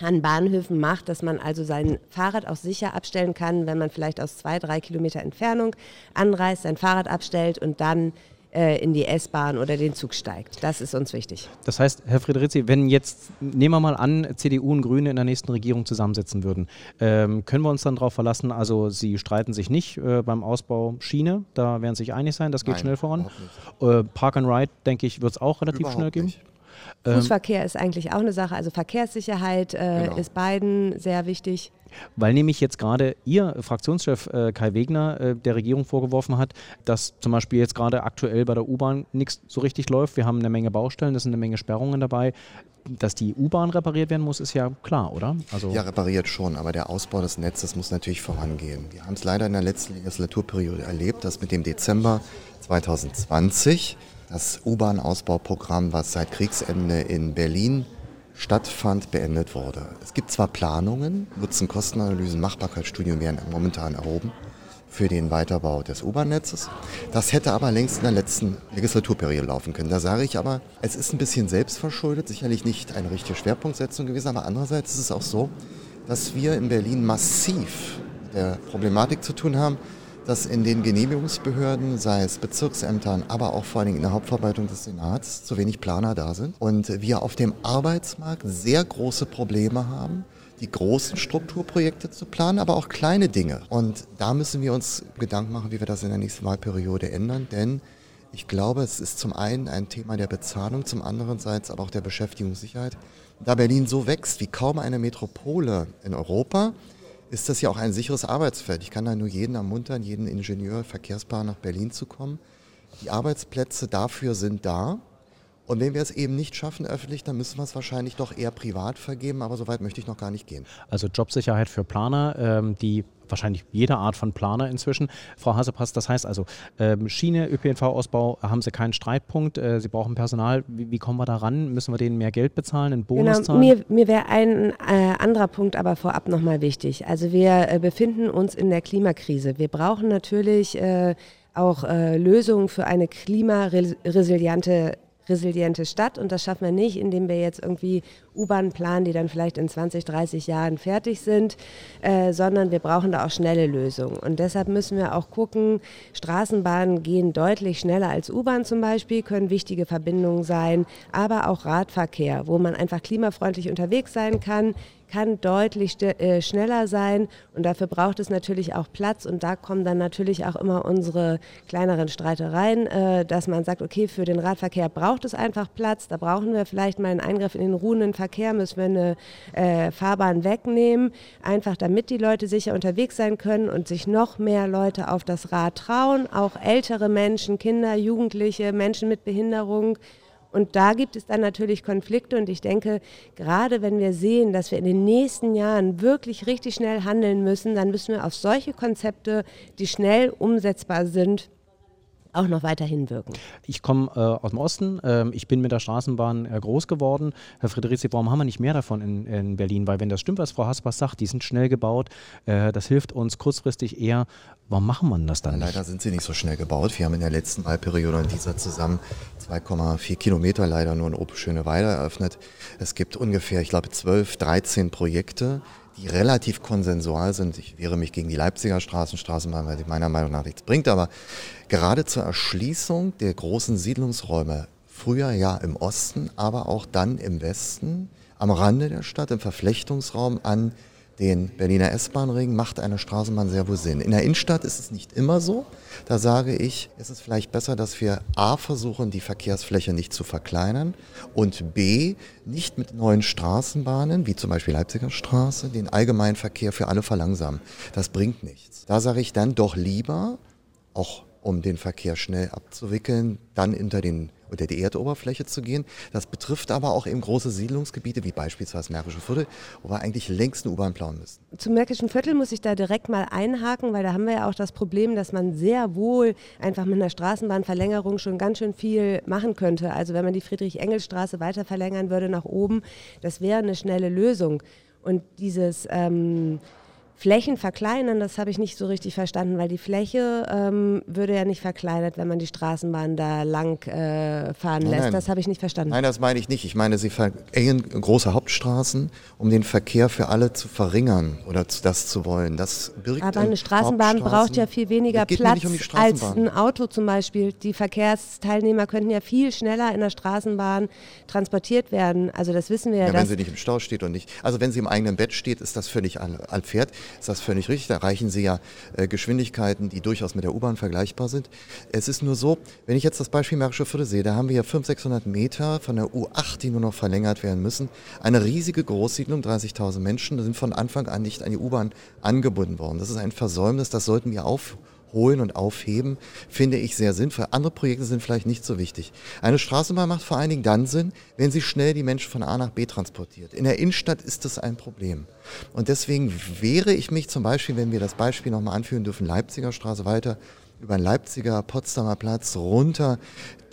[SPEAKER 10] an Bahnhöfen macht, dass man also sein Fahrrad auch sicher abstellen kann, wenn man vielleicht aus zwei, drei Kilometer Entfernung anreist, sein Fahrrad abstellt und dann äh, in die S-Bahn oder den Zug steigt. Das ist uns wichtig.
[SPEAKER 7] Das heißt, Herr Friedrizi, wenn jetzt, nehmen wir mal an, CDU und Grüne in der nächsten Regierung zusammensitzen würden, ähm, können wir uns dann darauf verlassen, also Sie streiten sich nicht äh, beim Ausbau Schiene, da werden Sie sich einig sein, das geht
[SPEAKER 11] Nein,
[SPEAKER 7] schnell voran. Äh, Park and Ride, denke ich, wird es auch relativ
[SPEAKER 11] Überhaupt
[SPEAKER 7] schnell geben.
[SPEAKER 11] nicht.
[SPEAKER 10] Fußverkehr ist eigentlich auch eine Sache. Also Verkehrssicherheit äh,
[SPEAKER 11] Genau.
[SPEAKER 10] ist beiden sehr wichtig.
[SPEAKER 7] Weil nämlich jetzt gerade Ihr Fraktionschef äh, Kai Wegner äh, der Regierung vorgeworfen hat, dass zum Beispiel jetzt gerade aktuell bei der U-Bahn nichts so richtig läuft. Wir haben eine Menge Baustellen, es sind eine Menge Sperrungen dabei. Dass die U-Bahn repariert werden muss, ist ja klar, oder? Also
[SPEAKER 11] Ja, repariert schon, aber der Ausbau des Netzes muss natürlich vorangehen. Wir haben es leider in der letzten Legislaturperiode erlebt, dass mit dem Dezember 2020 das U-Bahn-Ausbauprogramm, was seit Kriegsende in Berlin stattfand, beendet wurde. Es gibt zwar Planungen, Nutzen-Kostenanalysen, Machbarkeitsstudien werden momentan erhoben für den Weiterbau des U-Bahn-Netzes. Das hätte aber längst in der letzten Legislaturperiode laufen können. Da sage ich aber, es ist ein bisschen selbstverschuldet, sicherlich nicht eine richtige Schwerpunktsetzung gewesen, aber andererseits ist es auch so, dass wir in Berlin massiv mit der Problematik zu tun haben, dass in den Genehmigungsbehörden, sei es Bezirksämtern, aber auch vor allem in der Hauptverwaltung des Senats, zu wenig Planer da sind und wir auf dem Arbeitsmarkt sehr große Probleme haben, die großen Strukturprojekte zu planen, aber auch kleine Dinge. Und da müssen wir uns Gedanken machen, wie wir das in der nächsten Wahlperiode ändern, denn ich glaube, es ist zum einen ein Thema der Bezahlung, zum anderen Seite aber auch der Beschäftigungssicherheit. Da Berlin so wächst wie kaum eine Metropole in Europa, ist das ja auch ein sicheres Arbeitsfeld. Ich kann da nur jeden ermuntern, jeden Ingenieur, Verkehrsplaner nach Berlin zu kommen. Die Arbeitsplätze dafür sind da. Und wenn wir es eben nicht schaffen öffentlich, dann müssen wir es wahrscheinlich doch eher privat vergeben, aber so weit möchte ich noch gar nicht gehen.
[SPEAKER 7] Also Jobsicherheit für Planer, ähm, die wahrscheinlich jede Art von Planer inzwischen. Frau Hasepass, das heißt also, ähm, Schiene, ÖPNV-Ausbau, haben Sie keinen Streitpunkt, äh, Sie brauchen Personal. Wie, wie, kommen wir da ran? Müssen wir denen mehr Geld bezahlen, einen Bonus
[SPEAKER 10] genau,
[SPEAKER 7] zahlen?
[SPEAKER 10] Mir, mir wäre ein äh, anderer Punkt aber vorab nochmal wichtig. Also wir äh, befinden uns in der Klimakrise. Wir brauchen natürlich äh, auch äh, Lösungen für eine klimaresiliente resiliente Stadt und das schaffen wir nicht, indem wir jetzt irgendwie U-Bahn planen, die dann vielleicht in 20, 30 Jahren fertig sind, äh, sondern wir brauchen da auch schnelle Lösungen. Und deshalb müssen wir auch gucken, Straßenbahnen gehen deutlich schneller als U-Bahn zum Beispiel, können wichtige Verbindungen sein, aber auch Radverkehr, wo man einfach klimafreundlich unterwegs sein kann, kann deutlich äh, schneller sein und dafür braucht es natürlich auch Platz und da kommen dann natürlich auch immer unsere kleineren Streitereien, äh, dass man sagt, okay, für den Radverkehr braucht es einfach Platz, da brauchen wir vielleicht mal einen Eingriff in den ruhenden Verkehr, müssen wir eine äh, Fahrbahn wegnehmen, einfach damit die Leute sicher unterwegs sein können und sich noch mehr Leute auf das Rad trauen, auch ältere Menschen, Kinder, Jugendliche, Menschen mit Behinderung, und da gibt es dann natürlich Konflikte. Und ich denke, gerade wenn wir sehen, dass wir in den nächsten Jahren wirklich richtig schnell handeln müssen, dann müssen wir auf solche Konzepte, die schnell umsetzbar sind, auch noch weiterhin wirken.
[SPEAKER 7] Ich komme äh, aus dem Osten. Ähm, ich bin mit der Straßenbahn äh, groß geworden. Herr Friedrichs, warum haben wir nicht mehr davon in, in, Berlin? Weil wenn das stimmt, was Frau Haspas sagt, die sind schnell gebaut. Äh, das hilft uns kurzfristig eher. Warum machen wir das dann
[SPEAKER 11] nicht? Leider sind sie nicht so schnell gebaut. Wir haben in der letzten Wahlperiode in dieser zusammen 2,4 Kilometer leider nur in Open-Schöneweide eröffnet. Es gibt ungefähr, ich glaube, 12, 13 Projekte die relativ konsensual sind. Ich wehre mich gegen die Leipziger Straßen, Straßenbahn, weil sie meiner Meinung nach nichts bringt. Aber gerade zur Erschließung der großen Siedlungsräume, früher ja im Osten, aber auch dann im Westen, am Rande der Stadt, im Verflechtungsraum an den Berliner S-Bahn-Ring macht eine Straßenbahn sehr wohl Sinn. In der Innenstadt ist es nicht immer so. Da sage ich, es ist vielleicht besser, dass wir A versuchen, die Verkehrsfläche nicht zu verkleinern und B nicht mit neuen Straßenbahnen, wie zum Beispiel Leipziger Straße, den allgemeinen Verkehr für alle verlangsamen. Das bringt nichts. Da sage ich dann doch lieber, auch um den Verkehr schnell abzuwickeln, dann unter, den, unter die Erdoberfläche zu gehen. Das betrifft aber auch eben große Siedlungsgebiete, wie beispielsweise Märkische Viertel, wo wir eigentlich längst eine U-Bahn planen müssen.
[SPEAKER 10] Zum Märkischen Viertel muss ich da direkt mal einhaken, weil da haben wir ja auch das Problem, dass man sehr wohl einfach mit einer Straßenbahnverlängerung schon ganz schön viel machen könnte. Also wenn man die Friedrich-Engels-Straße weiter verlängern würde nach oben, das wäre eine schnelle Lösung. Und dieses... Ähm, Flächen verkleinern, das habe ich nicht so richtig verstanden, weil die Fläche ähm, würde ja nicht verkleinert, wenn man die Straßenbahn da lang äh, fahren nein, lässt. Nein. Das habe ich nicht verstanden.
[SPEAKER 11] Nein, das meine ich nicht. Ich meine, sie verengen große Hauptstraßen, um den Verkehr für alle zu verringern oder das zu wollen. Das
[SPEAKER 10] birgt Aber eine Straßenbahn braucht ja viel weniger Platz um als ein Auto zum Beispiel. Die Verkehrsteilnehmer könnten ja viel schneller in der Straßenbahn transportiert werden. Also das wissen wir ja.
[SPEAKER 11] ja wenn sie nicht im Stau steht und nicht. Also wenn sie im eigenen Bett steht, ist das völlig altfährt ist das völlig richtig. Da erreichen Sie ja äh, Geschwindigkeiten, die durchaus mit der U-Bahn vergleichbar sind. Es ist nur so, wenn ich jetzt das Beispiel Märkische Viertel sehe, da haben wir ja 500, 600 Meter von der U8, die nur noch verlängert werden müssen. Eine riesige Großsiedlung, 30.000 Menschen, sind von Anfang an nicht an die U-Bahn angebunden worden. Das ist ein Versäumnis, das sollten wir aufholen holen und aufheben, finde ich sehr sinnvoll. Andere Projekte sind vielleicht nicht so wichtig. Eine Straßenbahn macht vor allen Dingen dann Sinn, wenn sie schnell die Menschen von A nach B transportiert. In der Innenstadt ist das ein Problem. Und deswegen wehre ich mich zum Beispiel, wenn wir das Beispiel nochmal anführen dürfen, Leipziger Straße weiter über den Leipziger Potsdamer Platz runter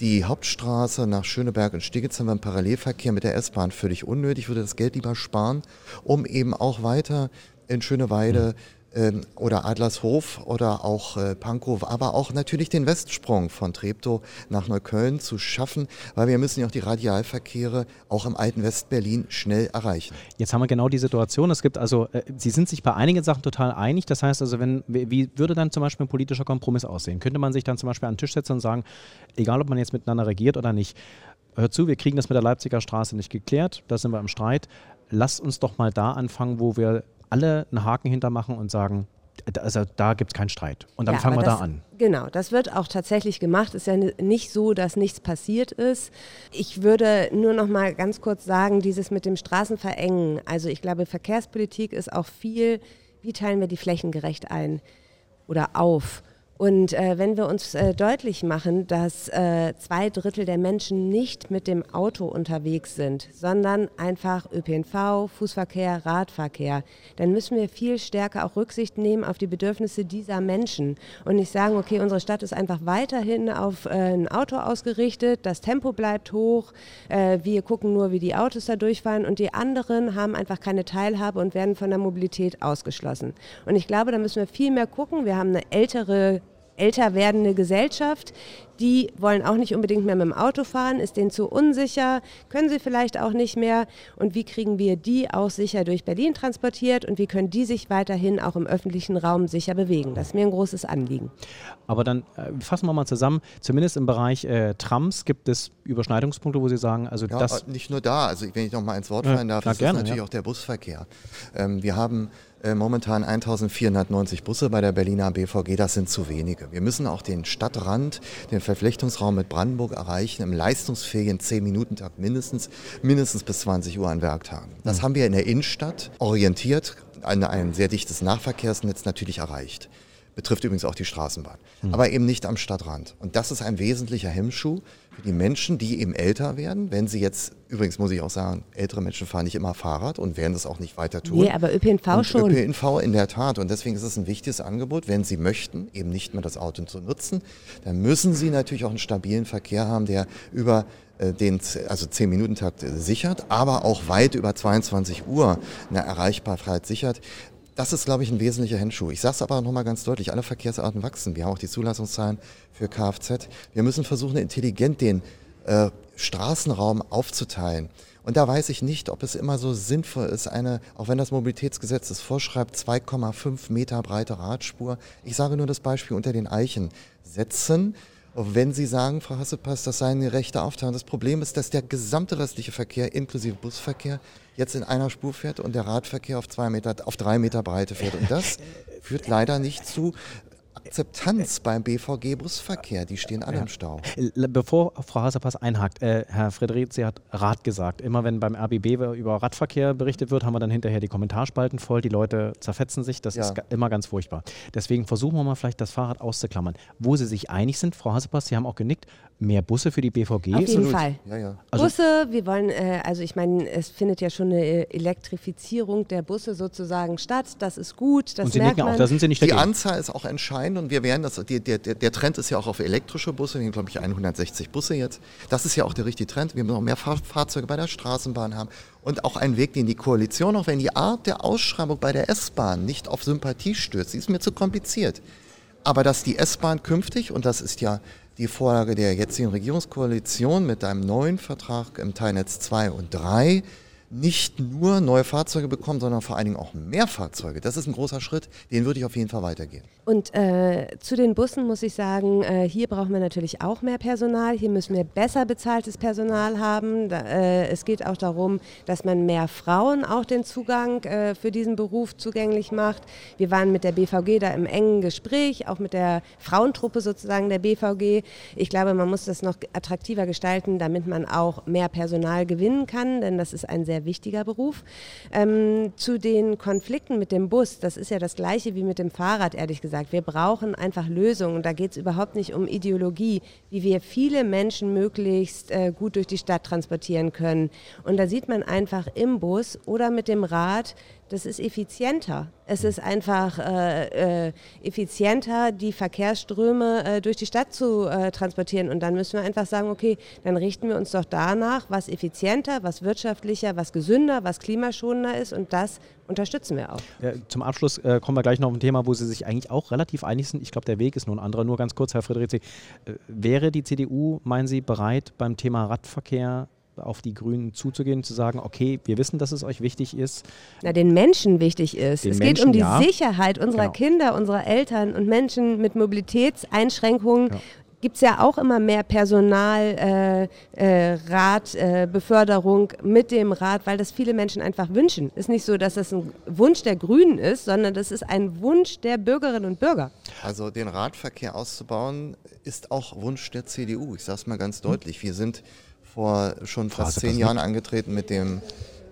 [SPEAKER 11] die Hauptstraße nach Schöneberg und Stigitz haben wir einen Parallelverkehr mit der S-Bahn völlig unnötig. Ich würde das Geld lieber sparen, um eben auch weiter in Schöneweide ähm, oder Adlershof oder auch äh, Pankow, aber auch natürlich den Westsprung von Treptow nach Neukölln zu schaffen, weil wir müssen ja auch die Radialverkehre auch im alten Westberlin schnell erreichen.
[SPEAKER 7] Jetzt haben wir genau die Situation. Es gibt also, äh, Sie sind sich bei einigen Sachen total einig. Das heißt also, wenn, wie würde dann zum Beispiel ein politischer Kompromiss aussehen? Könnte man sich dann zum Beispiel an den Tisch setzen und sagen, egal ob man jetzt miteinander regiert oder nicht, hört zu, wir kriegen das mit der Leipziger Straße nicht geklärt, da sind wir im Streit. Lasst uns doch mal da anfangen, wo wir alle einen Haken hintermachen und sagen, also da gibt es keinen Streit. Und dann ja, fangen wir
[SPEAKER 10] das,
[SPEAKER 7] da an.
[SPEAKER 10] Genau, das wird auch tatsächlich gemacht. Ist ja nicht so, dass nichts passiert ist. Ich würde nur noch mal ganz kurz sagen, dieses mit dem Straßenverengen. Also ich glaube, Verkehrspolitik ist auch viel, wie teilen wir die Flächen gerecht ein oder auf? Und äh, wenn wir uns äh, deutlich machen, dass äh, zwei Drittel der Menschen nicht mit dem Auto unterwegs sind, sondern einfach ÖPNV, Fußverkehr, Radverkehr, dann müssen wir viel stärker auch Rücksicht nehmen auf die Bedürfnisse dieser Menschen und nicht sagen, okay, unsere Stadt ist einfach weiterhin auf äh, ein Auto ausgerichtet, das Tempo bleibt hoch, äh, wir gucken nur, wie die Autos da durchfahren und die anderen haben einfach keine Teilhabe und werden von der Mobilität ausgeschlossen. Und ich glaube, da müssen wir viel mehr gucken. Wir haben eine ältere älter werdende Gesellschaft, die wollen auch nicht unbedingt mehr mit dem Auto fahren, ist denen zu unsicher, können sie vielleicht auch nicht mehr. Und wie kriegen wir die auch sicher durch Berlin transportiert und wie können die sich weiterhin auch im öffentlichen Raum sicher bewegen? Das ist mir ein großes Anliegen.
[SPEAKER 7] Aber dann äh, fassen wir mal zusammen, zumindest im Bereich äh, Trams gibt es Überschneidungspunkte, wo Sie sagen, also
[SPEAKER 11] ja,
[SPEAKER 7] das...
[SPEAKER 11] Nicht nur da, also wenn ich noch mal ins Wort fallen darf, ja, das gerne, ist natürlich ja. auch der Busverkehr. Ähm, wir haben äh, momentan 1490 Busse bei der Berliner BVG, das sind zu wenige. Wir müssen auch den Stadtrand, den Verflechtungsraum mit Brandenburg erreichen, im leistungsfähigen 10-Minuten-Takt mindestens, mindestens bis 20 Uhr an Werktagen. Das mhm. haben wir in der Innenstadt orientiert an ein sehr dichtes Nahverkehrsnetz natürlich erreicht. Betrifft übrigens auch die Straßenbahn. Mhm. Aber eben nicht am Stadtrand. Und das ist ein wesentlicher Hemmschuh für die Menschen, die eben älter werden. Wenn sie jetzt, übrigens muss ich auch sagen, ältere Menschen fahren nicht immer Fahrrad und werden das auch nicht weiter tun.
[SPEAKER 10] Nee, aber ÖPNV und schon.
[SPEAKER 11] ÖPNV in der Tat. Und deswegen ist es ein wichtiges Angebot. Wenn sie möchten, eben nicht mehr das Auto zu nutzen, dann müssen sie natürlich auch einen stabilen Verkehr haben, der über äh, den also 10-Minuten-Takt sichert, aber auch weit über 22 Uhr eine Erreichbarkeit sichert. Das ist, glaube ich, ein wesentlicher Hemmschuh. Ich sage es aber nochmal ganz deutlich, alle Verkehrsarten wachsen. Wir haben auch die Zulassungszahlen für Kfz. Wir müssen versuchen, intelligent den äh, Straßenraum aufzuteilen. Und da weiß ich nicht, ob es immer so sinnvoll ist, eine, auch wenn das Mobilitätsgesetz es vorschreibt, 2,5 Meter breite Radspur. Ich sage nur das Beispiel unter den Eichen setzen. Wenn Sie sagen, Frau Hassepass, das sei eine rechte Aufteilung, das Problem ist, dass der gesamte restliche Verkehr, inklusive Busverkehr, jetzt in einer Spur fährt und der Radverkehr auf, zwei Meter, auf drei Meter Breite fährt. Und das führt leider nicht zu Akzeptanz beim BVG-Busverkehr. Die stehen alle ja. im Stau.
[SPEAKER 7] Bevor Frau Haserpass einhakt, äh, Herr Frederik, hat Rad gesagt. Immer wenn beim RBB über Radverkehr berichtet wird, haben wir dann hinterher die Kommentarspalten voll. Die Leute zerfetzen sich. Das ja. ist immer ganz furchtbar. Deswegen versuchen wir mal vielleicht das Fahrrad auszuklammern. Wo Sie sich einig sind, Frau Haserpass, Sie haben auch genickt, mehr Busse für die BVG. Auf
[SPEAKER 10] jeden Absolut. Fall. Ja, ja. Also Busse, wir wollen, äh, also ich meine, es findet ja schon eine Elektrifizierung der Busse sozusagen statt. Das ist gut. Das
[SPEAKER 7] und Sie
[SPEAKER 10] merkt man.
[SPEAKER 7] auch, da sind Sie nicht
[SPEAKER 11] Die Anzahl ist auch entscheidend und wir werden das, die, der, der Trend ist ja auch auf elektrische Busse, wir haben glaube ich 160 Busse jetzt. Das ist ja auch der richtige Trend. Wir müssen noch mehr Fahr Fahrzeuge bei der Straßenbahn haben und auch ein Weg, den die Koalition, auch wenn die Art der Ausschreibung bei der S-Bahn nicht auf Sympathie stürzt, die ist mir zu kompliziert. Aber dass die S-Bahn künftig, und das ist ja die Vorlage der jetzigen Regierungskoalition mit einem neuen Vertrag im Teilnetz 2 und 3, nicht nur neue Fahrzeuge bekommen, sondern vor allen Dingen auch mehr Fahrzeuge. Das ist ein großer Schritt, den würde ich auf jeden Fall weitergehen.
[SPEAKER 10] Und äh, zu den Bussen muss ich sagen, äh, hier brauchen wir natürlich auch mehr Personal. Hier müssen wir besser bezahltes Personal haben. Da, äh, es geht auch darum, dass man mehr Frauen auch den Zugang äh, für diesen Beruf zugänglich macht. Wir waren mit der BVG da im engen Gespräch, auch mit der Frauentruppe sozusagen der BVG. Ich glaube, man muss das noch attraktiver gestalten, damit man auch mehr Personal gewinnen kann, denn das ist ein sehr wichtiger Beruf. Ähm, zu den Konflikten mit dem Bus, das ist ja das gleiche wie mit dem Fahrrad, ehrlich gesagt gesagt. Wir brauchen einfach Lösungen. Da geht es überhaupt nicht um Ideologie, wie wir viele Menschen möglichst äh, gut durch die Stadt transportieren können. Und da sieht man einfach im Bus oder mit dem Rad, Das ist effizienter. Es ist einfach äh, äh, effizienter, die Verkehrsströme äh, durch die Stadt zu äh, transportieren. Und dann müssen wir einfach sagen, okay, dann richten wir uns doch danach, was effizienter, was wirtschaftlicher, was gesünder, was klimaschonender ist. Und das unterstützen wir auch.
[SPEAKER 7] Ja, zum Abschluss äh, kommen wir gleich noch auf ein Thema, wo Sie sich eigentlich auch relativ einig sind. Ich glaube, der Weg ist nur ein anderer. Nur ganz kurz, Herr Friedrichs, äh, wäre die CDU, meinen Sie, bereit, beim Thema Radverkehr auf die Grünen zuzugehen, zu sagen, okay, wir wissen, dass es euch wichtig ist.
[SPEAKER 10] Na, den Menschen wichtig ist. Den es Menschen, geht um die ja. Sicherheit unserer genau. Kinder, unserer Eltern und Menschen mit Mobilitätseinschränkungen. Ja gibt es ja auch immer mehr Personal, äh, äh, Rat, äh, Beförderung mit dem Rat, weil das viele Menschen einfach wünschen. Ist nicht so, dass das ein Wunsch der Grünen ist, sondern das ist ein Wunsch der Bürgerinnen und Bürger.
[SPEAKER 11] Also den Radverkehr auszubauen, ist auch Wunsch der CDU. Ich sage es mal ganz deutlich. Wir sind vor schon fast zehn Jahren angetreten mit dem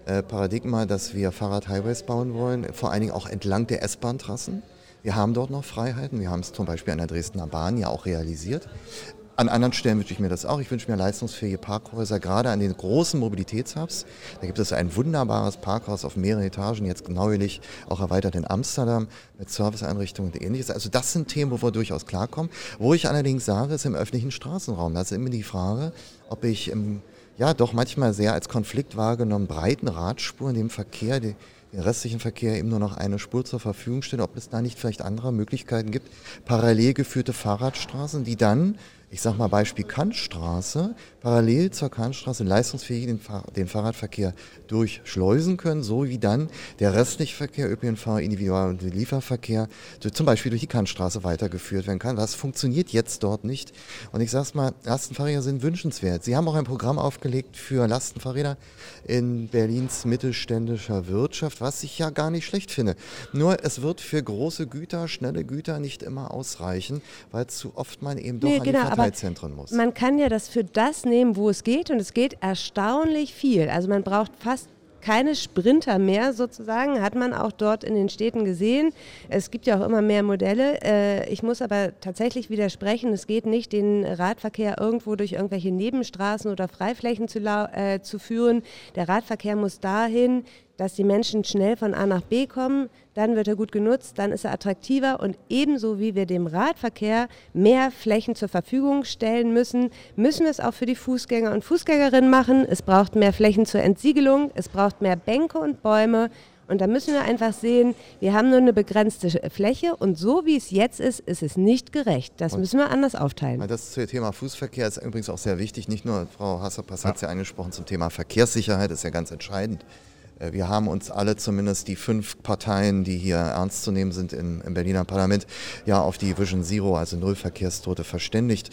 [SPEAKER 11] äh, Paradigma, dass wir Fahrradhighways bauen wollen, vor allen Dingen auch entlang der S-Bahn-Trassen. Wir haben dort noch Freiheiten. Wir haben es zum Beispiel an der Dresdner Bahn ja auch realisiert. An anderen Stellen wünsche ich mir das auch. Ich wünsche mir leistungsfähige Parkhäuser, gerade an den großen Mobilitätshubs. Da gibt es ein wunderbares Parkhaus auf mehreren Etagen, jetzt neulich auch erweitert in Amsterdam mit Serviceeinrichtungen und ähnliches. Also das sind Themen, wo wir durchaus klarkommen. Wo ich allerdings sage, ist im öffentlichen Straßenraum. Da ist immer die Frage, ob ich im, ja doch manchmal sehr als Konflikt wahrgenommen, breiten Radspuren dem Verkehr, die, den restlichen Verkehr eben nur noch eine Spur zur Verfügung stellen, ob es da nicht vielleicht andere Möglichkeiten gibt, parallel geführte Fahrradstraßen, die dann ich sage mal Beispiel Kantstraße, parallel zur Kantstraße leistungsfähig den, Fahr den, Fahrradverkehr durchschleusen können, so wie dann der restliche Verkehr, ÖPNV, Individual- und Lieferverkehr, zum Beispiel durch die Kantstraße weitergeführt werden kann. Das funktioniert jetzt dort nicht. Und ich sage es mal, Lastenfahrräder sind wünschenswert. Sie haben auch ein Programm aufgelegt für Lastenfahrräder in Berlins mittelständischer Wirtschaft, was ich ja gar nicht schlecht finde. Nur es wird für große Güter, schnelle Güter nicht immer ausreichen, weil zu oft man eben doch nee, an genau, die Verteilzentren muss.
[SPEAKER 10] Man kann ja das für das nehmen, wo es geht und es geht erstaunlich viel. Also man braucht fast keine Sprinter mehr sozusagen, hat man auch dort in den Städten gesehen. Es gibt ja auch immer mehr Modelle. Äh, ich muss aber tatsächlich widersprechen, es geht nicht, den Radverkehr irgendwo durch irgendwelche Nebenstraßen oder Freiflächen zu, äh, zu führen. Der Radverkehr muss dahin, dass die Menschen schnell von A nach B kommen, dann wird er gut genutzt, dann ist er attraktiver und ebenso wie wir dem Radverkehr mehr Flächen zur Verfügung stellen müssen, müssen wir es auch für die Fußgänger und Fußgängerinnen machen. Es braucht mehr Flächen zur Entsiegelung, es braucht mehr Bänke und Bäume und da müssen wir einfach sehen, wir haben nur eine begrenzte Fläche und so wie es jetzt ist, ist es nicht gerecht. Das und müssen wir anders aufteilen.
[SPEAKER 11] Das Thema Fußverkehr ist übrigens auch sehr wichtig. Nicht nur, Frau Hasserpass ja. hat es ja angesprochen, zum Thema Verkehrssicherheit ist ja ganz entscheidend. Äh, wir haben uns alle, zumindest die fünf Parteien, die hier ernst zu nehmen sind im, im Berliner Parlament, ja auf die Vision Zero, also Null Verkehrstote, verständigt.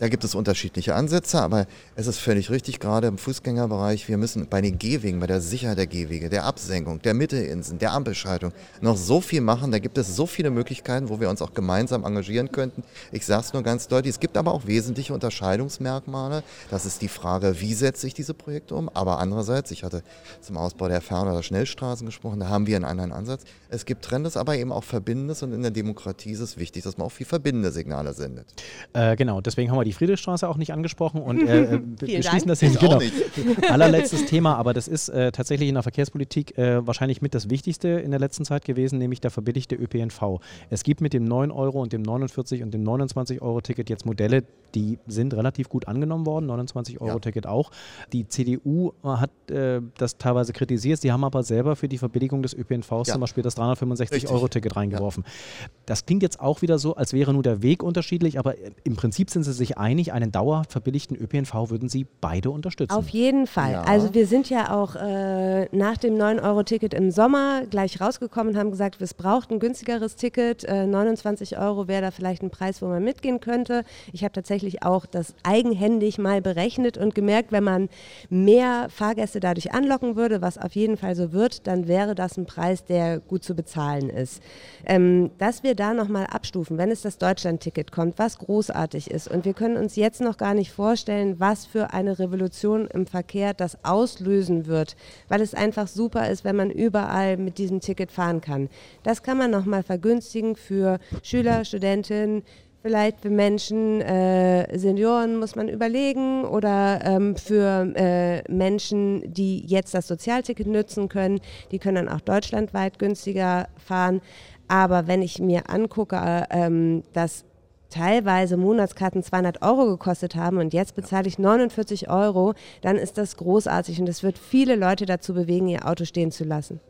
[SPEAKER 11] Da gibt es unterschiedliche Ansätze, aber es ist völlig richtig, gerade im Fußgängerbereich, wir müssen bei den Gehwegen, bei der Sicherheit der Gehwege, der Absenkung, der Mitteinseln, der Ampelschaltung noch so viel machen. Da gibt es so viele Möglichkeiten, wo wir uns auch gemeinsam engagieren könnten. Ich sage es nur ganz deutlich, es gibt aber auch wesentliche Unterscheidungsmerkmale. Das ist die Frage, wie setze ich diese Projekte um. Aber andererseits, ich hatte zum Ausbau der Fern- oder Schnellstraßen gesprochen, da haben wir einen anderen Ansatz. Es gibt Trennendes, aber eben auch Verbindendes und in der Demokratie ist es wichtig, dass man auch viel verbindende Signale sendet.
[SPEAKER 7] Äh, genau, deswegen haben wir die Friedrichstraße auch nicht angesprochen und äh, äh wir schließen das hin. Genau. Allerletztes Thema, aber das ist äh, tatsächlich in der Verkehrspolitik äh, wahrscheinlich mit das Wichtigste in der letzten Zeit gewesen, nämlich der verbilligte ÖPNV. Es gibt mit dem 9 Euro und dem 49 und dem 29 Euro Ticket jetzt Modelle, die sind relativ gut angenommen worden, 29 Euro Ticket ja. auch. Die CDU hat äh, das teilweise kritisiert, sie haben aber selber für die Verbilligung des ÖPNVs ja. zum Beispiel das 365 Euro Ticket reingeworfen. Ja. Das klingt jetzt auch wieder so, als wäre nur der Weg unterschiedlich, aber im Prinzip sind sie sich einig, einen dauerhaft verbilligten ÖPNV würden sie beide unterstützen.
[SPEAKER 10] Auf jeden Fall. Also wir sind ja auch äh, nach dem 9 Euro Ticket im Sommer gleich rausgekommen und haben gesagt, es braucht ein günstigeres Ticket. Äh, 29 Euro wäre da vielleicht ein Preis, wo man mitgehen könnte. Ich habe tatsächlich tatsächlich auch das eigenhändig mal berechnet und gemerkt, wenn man mehr Fahrgäste dadurch anlocken würde, was auf jeden Fall so wird, dann wäre das ein Preis, der gut zu bezahlen ist. Ähm, dass wir da nochmal abstufen, wenn es das Deutschland-Ticket kommt, was großartig ist. Und wir können uns jetzt noch gar nicht vorstellen, was für eine Revolution im Verkehr das auslösen wird, weil es einfach super ist, wenn man überall mit diesem Ticket fahren kann. Das kann man nochmal vergünstigen für Schüler, Studentinnen, Vielleicht für Menschen, äh, Senioren muss man überlegen oder ähm, für äh, Menschen, die jetzt das Sozialticket nutzen können, die können dann auch deutschlandweit günstiger fahren. Aber wenn ich mir angucke, ähm, dass teilweise Monatskarten 200 Euro gekostet haben und jetzt bezahle ich 49 Euro, dann ist das großartig und das wird viele Leute dazu bewegen, ihr Auto stehen zu lassen.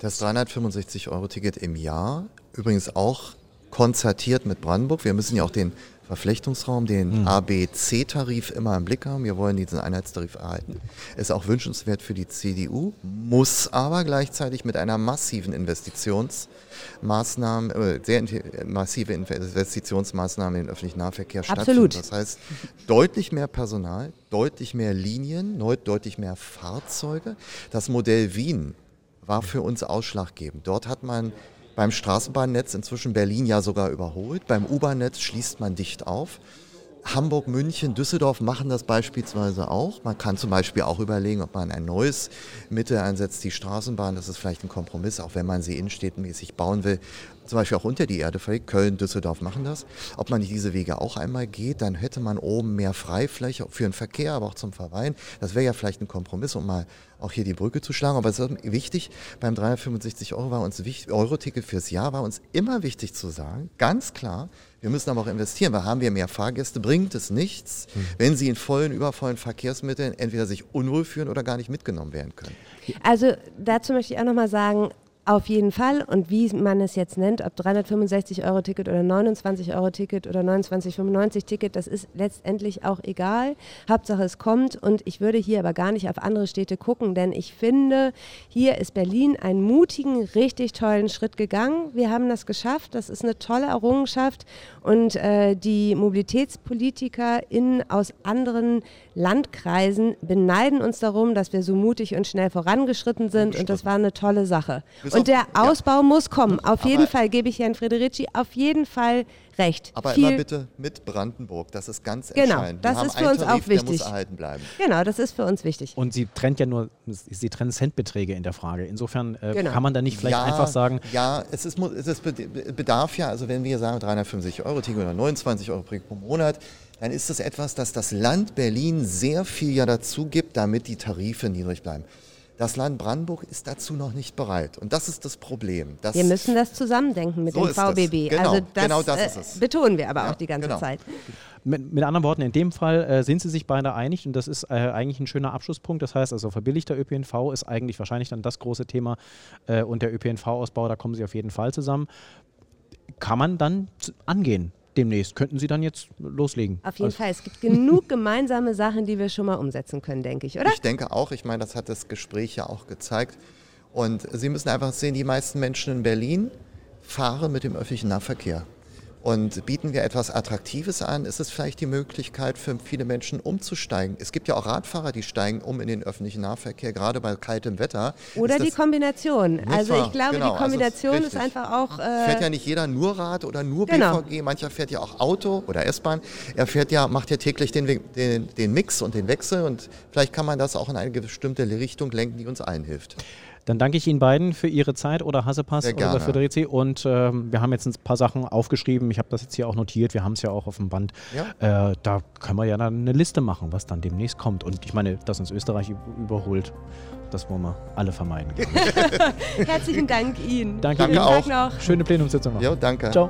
[SPEAKER 11] Das 365-Euro-Ticket im Jahr, übrigens auch konzertiert mit Brandenburg. Wir müssen ja auch den Verflechtungsraum, den mhm. ABC-Tarif immer im Blick haben. Wir wollen diesen Einheitstarif erhalten. Ist auch wünschenswert für die CDU, muss aber gleichzeitig mit einer massiven Investitionsmaßnahme, äh, sehr massive Investitionsmaßnahme in den öffentlichen Nahverkehr
[SPEAKER 10] Absolut.
[SPEAKER 11] stattfinden. Das heißt, deutlich mehr Personal, deutlich mehr Linien, deutlich mehr Fahrzeuge. Das Modell Wien war für uns ausschlaggebend. Dort hat man beim Straßenbahnnetz inzwischen Berlin ja sogar überholt. Beim U-Bahn-Netz schließt man dicht auf. Hamburg, München, Düsseldorf machen das beispielsweise auch. Man kann zum Beispiel auch überlegen, ob man ein neues Mittel einsetzt, die Straßenbahn. Das ist vielleicht ein Kompromiss, auch wenn man sie innenstädtenmäßig bauen will. Zum Beispiel auch unter die Erde verlegt. Köln, Düsseldorf machen das. Ob man diese Wege auch einmal geht, dann hätte man oben mehr Freifläche für den Verkehr, aber auch zum Verweilen. Das wäre ja vielleicht ein Kompromiss, um mal auch hier die Brücke zu schlagen. Aber es ist wichtig, beim 365 Euro war uns Euro-Ticket fürs Jahr war uns immer wichtig zu sagen, ganz klar, wir müssen aber auch investieren, weil haben wir mehr Fahrgäste, bringt es nichts, mhm. wenn sie in vollen, übervollen Verkehrsmitteln entweder sich unwohl fühlen oder gar nicht mitgenommen werden können.
[SPEAKER 10] Also dazu möchte ich auch nochmal sagen, auf jeden Fall. Und wie man es jetzt nennt, ob 365 Euro Ticket oder 29 Euro Ticket oder 29,95 Ticket, das ist letztendlich auch egal. Hauptsache es kommt. Und ich würde hier aber gar nicht auf andere Städte gucken, denn ich finde, hier ist Berlin einen mutigen, richtig tollen Schritt gegangen. Wir haben das geschafft. Das ist eine tolle Errungenschaft. Und äh, die MobilitätspolitikerInnen aus anderen Landkreisen beneiden uns darum, dass wir so mutig und schnell vorangeschritten sind. Und das war eine tolle Sache. Und der Ausbau ja. muss kommen. Auf jeden Aber Fall gebe ich Herrn Frederici auf jeden Fall recht.
[SPEAKER 11] Aber Viel immer bitte mit Brandenburg. Das ist ganz
[SPEAKER 10] genau,
[SPEAKER 11] entscheidend.
[SPEAKER 10] Genau, das ist für uns
[SPEAKER 11] Tarif,
[SPEAKER 10] auch wichtig.
[SPEAKER 11] Der muss erhalten bleiben.
[SPEAKER 10] Genau, das ist für uns wichtig.
[SPEAKER 7] Und sie trennt ja nur, sie trennt Centbeträge in der Frage. Insofern äh, genau. kann man da nicht vielleicht
[SPEAKER 11] ja,
[SPEAKER 7] einfach sagen.
[SPEAKER 11] Ja, es, ist, es bedarf ja, also wenn wir sagen 350 Euro Ticket oder 29 Euro pro Monat, dann ist das etwas, das das Land Berlin sehr viel ja dazu gibt, damit die Tarife niedrig bleiben. Das Land Brandenburg ist dazu noch nicht bereit. Und das ist das Problem.
[SPEAKER 10] wir müssen das zusammendenken mit
[SPEAKER 11] so
[SPEAKER 10] dem VBB.
[SPEAKER 11] Genau,
[SPEAKER 10] also das,
[SPEAKER 11] genau das ist es.
[SPEAKER 10] Äh, betonen wir aber ja, auch die ganze genau. Zeit.
[SPEAKER 7] Mit, mit, anderen Worten, in dem Fall äh, sind sie sich beide einig und das ist äh, eigentlich ein schöner Abschlusspunkt. Das heißt also, verbilligter ÖPNV ist eigentlich wahrscheinlich dann das große Thema äh, und der ÖPNV-Ausbau, da kommen sie auf jeden Fall zusammen. Kann man dann angehen? Demnächst könnten Sie dann jetzt loslegen.
[SPEAKER 10] Auf jeden also Fall. Es gibt genug gemeinsame Sachen, die wir schon mal umsetzen können, denke ich, oder?
[SPEAKER 11] Ich denke auch. Ich meine, das hat das Gespräch ja auch gezeigt. Und Sie müssen einfach sehen, die meisten Menschen in Berlin fahren mit dem öffentlichen Nahverkehr. Und bieten wir etwas Attraktives an, ist es vielleicht die Möglichkeit für viele Menschen umzusteigen. Es gibt ja auch Radfahrer, die steigen um in den öffentlichen Nahverkehr, gerade bei kaltem Wetter.
[SPEAKER 10] Oder die Kombination. Also ich glaube, genau, die also Kombination also ist, ist, einfach auch...
[SPEAKER 11] Äh fährt ja nicht jeder nur Rad oder nur genau. BVG, mancher fährt ja auch Auto oder S-Bahn. Er fährt ja, macht ja täglich den, den, den Mix und den Wechsel und vielleicht kann man das auch in eine bestimmte Richtung lenken, die uns allen hilft.
[SPEAKER 7] Dann danke ich Ihnen beiden für Ihre Zeit oder Hassepass oder Federici. Und äh, wir haben jetzt ein paar Sachen aufgeschrieben. Ich habe das jetzt hier auch notiert. Wir haben es ja auch auf dem Band. Ja. Äh, da können wir ja dann eine Liste machen, was dann demnächst kommt. Und ich meine, dass uns Österreich überholt, das wollen wir alle vermeiden.
[SPEAKER 10] Herzlichen Dank Ihnen.
[SPEAKER 7] Danke, danke
[SPEAKER 11] Ihnen.
[SPEAKER 7] auch. Schöne Plenumssitzung noch.
[SPEAKER 11] Ja, danke.
[SPEAKER 7] Ciao.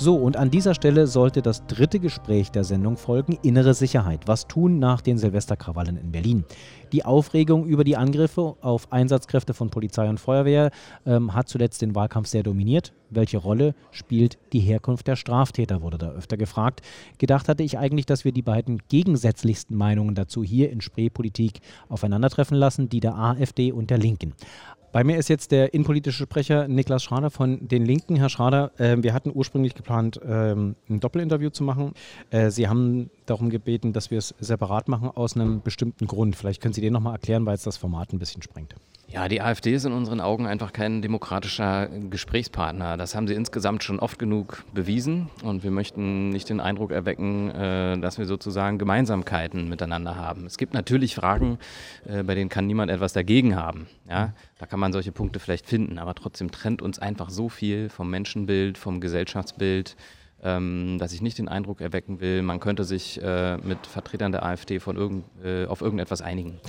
[SPEAKER 7] So, und an dieser Stelle sollte das dritte Gespräch der Sendung folgen, innere Sicherheit. Was tun nach den Silvesterkrawallen in Berlin? Die Aufregung über die Angriffe auf Einsatzkräfte von Polizei und Feuerwehr ähm, hat zuletzt den Wahlkampf sehr dominiert. Welche Rolle spielt die Herkunft der Straftäter, wurde da öfter gefragt. Gedacht hatte ich eigentlich, dass wir die beiden gegensätzlichsten Meinungen dazu hier in Spreepolitik aufeinandertreffen lassen, die der AfD und der Linken. Bei mir ist jetzt der innenpolitische Sprecher Niklas Schrader von den Linken. Herr Schrader, äh, wir hatten ursprünglich geplant, ähm, ein Doppelinterview zu machen. Äh, Sie haben darum gebeten, dass wir es separat machen aus einem bestimmten Grund. Vielleicht können Sie den nochmal erklären, weil es das Format ein bisschen sprengt.
[SPEAKER 12] Ja, die AfD ist in unseren Augen einfach kein demokratischer Gesprächspartner. Das haben sie insgesamt schon oft genug bewiesen und wir möchten nicht den Eindruck erwecken, äh, dass wir sozusagen Gemeinsamkeiten miteinander haben. Es gibt natürlich Fragen, äh, bei denen kann niemand etwas dagegen haben. Ja, da kann man solche Punkte vielleicht finden, aber trotzdem trennt uns einfach so viel vom Menschenbild, vom Gesellschaftsbild, ähm, dass ich nicht den Eindruck erwecken will, man könnte sich äh, mit Vertretern der AfD von irgend, auf irgendetwas einigen.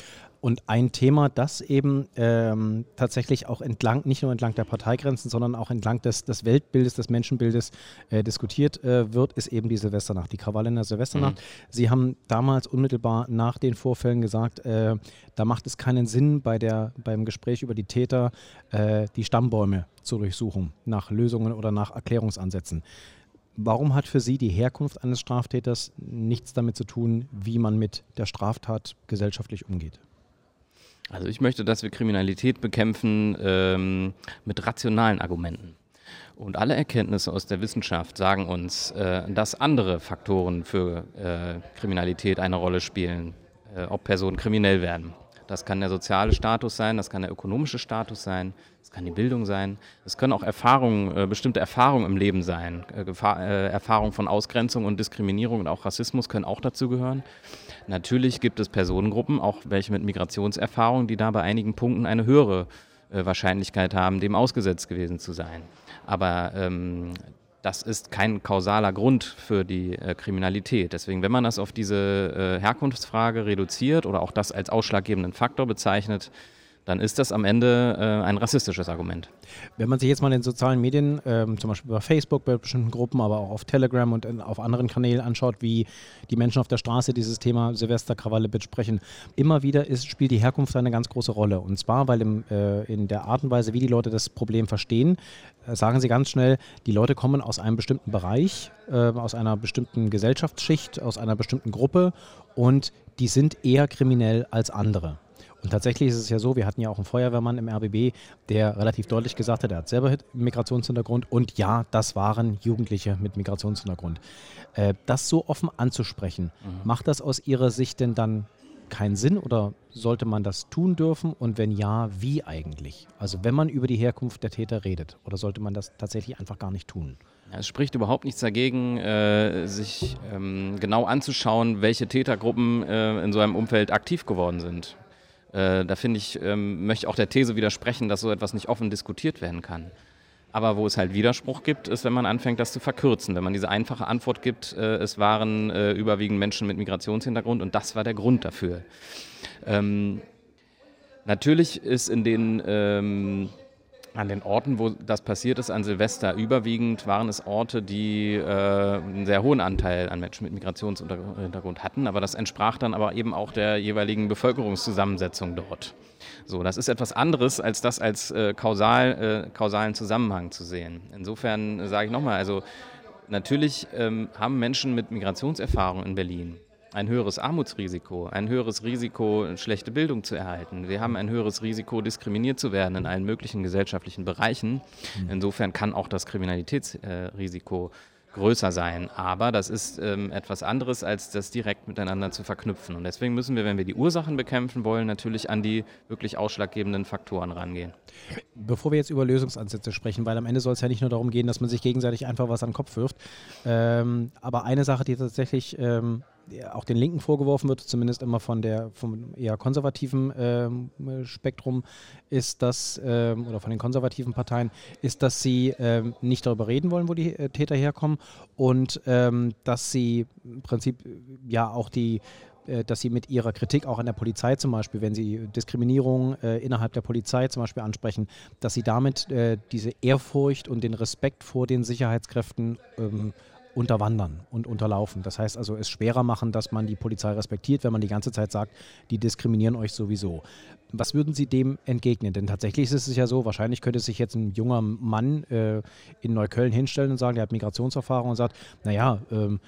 [SPEAKER 7] Und ein Thema, das eben ähm, tatsächlich auch entlang, nicht nur entlang der Parteigrenzen, sondern auch entlang des, des Weltbildes, des Menschenbildes äh, diskutiert äh, wird, ist eben die Silvesternacht, die Krawalle in der Silvesternacht. Mhm. Sie haben damals unmittelbar nach den Vorfällen gesagt, äh, da macht es keinen Sinn, bei der, beim Gespräch über die Täter äh, die Stammbäume zu durchsuchen, nach Lösungen oder nach Erklärungsansätzen. Warum hat für Sie die Herkunft eines Straftäters nichts damit zu tun, wie man mit der Straftat gesellschaftlich umgeht?
[SPEAKER 12] Also ich möchte, dass wir Kriminalität bekämpfen ähm, mit rationalen Argumenten. Und alle Erkenntnisse aus der Wissenschaft sagen uns, äh, dass andere Faktoren für äh, Kriminalität eine Rolle spielen, äh, ob Personen kriminell werden. Das kann der soziale Status sein, das kann der ökonomische Status sein, das kann die Bildung sein, es können auch Erfahrungen, äh, bestimmte Erfahrungen im Leben sein. Äh, äh, Erfahrungen von Ausgrenzung und Diskriminierung und auch Rassismus können auch dazu gehören. Natürlich gibt es Personengruppen, auch welche mit Migrationserfahrung, die da bei einigen Punkten eine höhere äh, Wahrscheinlichkeit haben, dem ausgesetzt gewesen zu sein. Aber ähm, das ist kein kausaler Grund für die äh, Kriminalität. Deswegen, wenn man das auf diese äh, Herkunftsfrage reduziert oder auch das als ausschlaggebenden Faktor bezeichnet, dann ist das am Ende äh, ein rassistisches Argument.
[SPEAKER 7] Wenn man sich jetzt mal in den sozialen Medien, ähm, zum Beispiel über Facebook bei bestimmten Gruppen, aber auch auf Telegram und in, auf anderen Kanälen anschaut, wie die Menschen auf der Straße dieses Thema Silvesterkrawalle besprechen, immer wieder ist, spielt die Herkunft eine ganz große Rolle. Und zwar, weil im, äh, in der Art und Weise, wie die Leute das Problem verstehen, äh, sagen sie ganz schnell, die Leute kommen aus einem bestimmten Bereich, äh, aus einer bestimmten Gesellschaftsschicht, aus einer bestimmten Gruppe und die sind eher kriminell als andere. Und tatsächlich ist es ja so, wir hatten ja auch einen Feuerwehrmann im RBB, der relativ deutlich gesagt hat, er hat selber Migrationshintergrund und ja, das waren Jugendliche mit Migrationshintergrund. Äh, das so offen anzusprechen, mhm. macht das aus Ihrer Sicht denn dann keinen Sinn oder sollte man das tun dürfen und wenn ja, wie eigentlich? Also wenn man über die Herkunft der Täter redet oder sollte man das tatsächlich einfach gar nicht tun?
[SPEAKER 12] Es spricht überhaupt nichts dagegen, äh, sich ähm, genau anzuschauen, welche Tätergruppen äh, in so einem Umfeld aktiv geworden sind. Äh, da finde ich, ähm, möchte auch der These widersprechen, dass so etwas nicht offen diskutiert werden kann. Aber wo es halt Widerspruch gibt, ist, wenn man anfängt, das zu verkürzen. Wenn man diese einfache Antwort gibt, äh, es waren äh, überwiegend Menschen mit Migrationshintergrund und das war der Grund dafür. Ähm, natürlich ist in den ähm, an den Orten, wo das passiert ist, an Silvester überwiegend waren es Orte, die äh, einen sehr hohen Anteil an Menschen mit Migrationshintergrund hatten, aber das entsprach dann aber eben auch der jeweiligen Bevölkerungszusammensetzung dort. So, das ist etwas anderes, als das als äh, kausal, äh, kausalen Zusammenhang zu sehen. Insofern sage ich nochmal, also natürlich ähm, haben Menschen mit Migrationserfahrung in Berlin ein höheres Armutsrisiko, ein höheres Risiko, schlechte Bildung zu erhalten. Wir haben ein höheres Risiko, diskriminiert zu werden in allen möglichen gesellschaftlichen Bereichen. Mhm. Insofern kann auch das Kriminalitätsrisiko größer sein. Aber das ist ähm, etwas anderes, als das direkt miteinander zu verknüpfen. Und deswegen müssen wir, wenn wir die Ursachen bekämpfen wollen, natürlich an die wirklich ausschlaggebenden Faktoren rangehen.
[SPEAKER 7] Bevor wir jetzt über Lösungsansätze sprechen, weil am Ende soll es ja nicht nur darum gehen, dass man sich gegenseitig einfach was an den Kopf wirft. Ähm, aber eine Sache, die tatsächlich ähm, auch den Linken vorgeworfen wird, zumindest immer von der vom eher konservativen ähm, Spektrum, ist das ähm, oder von den konservativen Parteien, ist, dass sie ähm, nicht darüber reden wollen, wo die äh, Täter herkommen und ähm, dass sie im Prinzip ja auch die äh, dass sie mit ihrer Kritik auch an der Polizei zum Beispiel, wenn sie Diskriminierung äh, innerhalb der Polizei zum Beispiel ansprechen, dass sie damit äh, diese Ehrfurcht und den Respekt vor den Sicherheitskräften ähm, unterwandern und unterlaufen. Das heißt also, es schwerer machen, dass man die Polizei respektiert, wenn man die ganze Zeit sagt, die diskriminieren euch sowieso. Was würden Sie dem entgegnen? Denn tatsächlich ist es ja so, wahrscheinlich könnte sich jetzt ein junger Mann äh, in Neukölln hinstellen und sagen, der hat Migrationserfahrung und sagt, naja, ähm,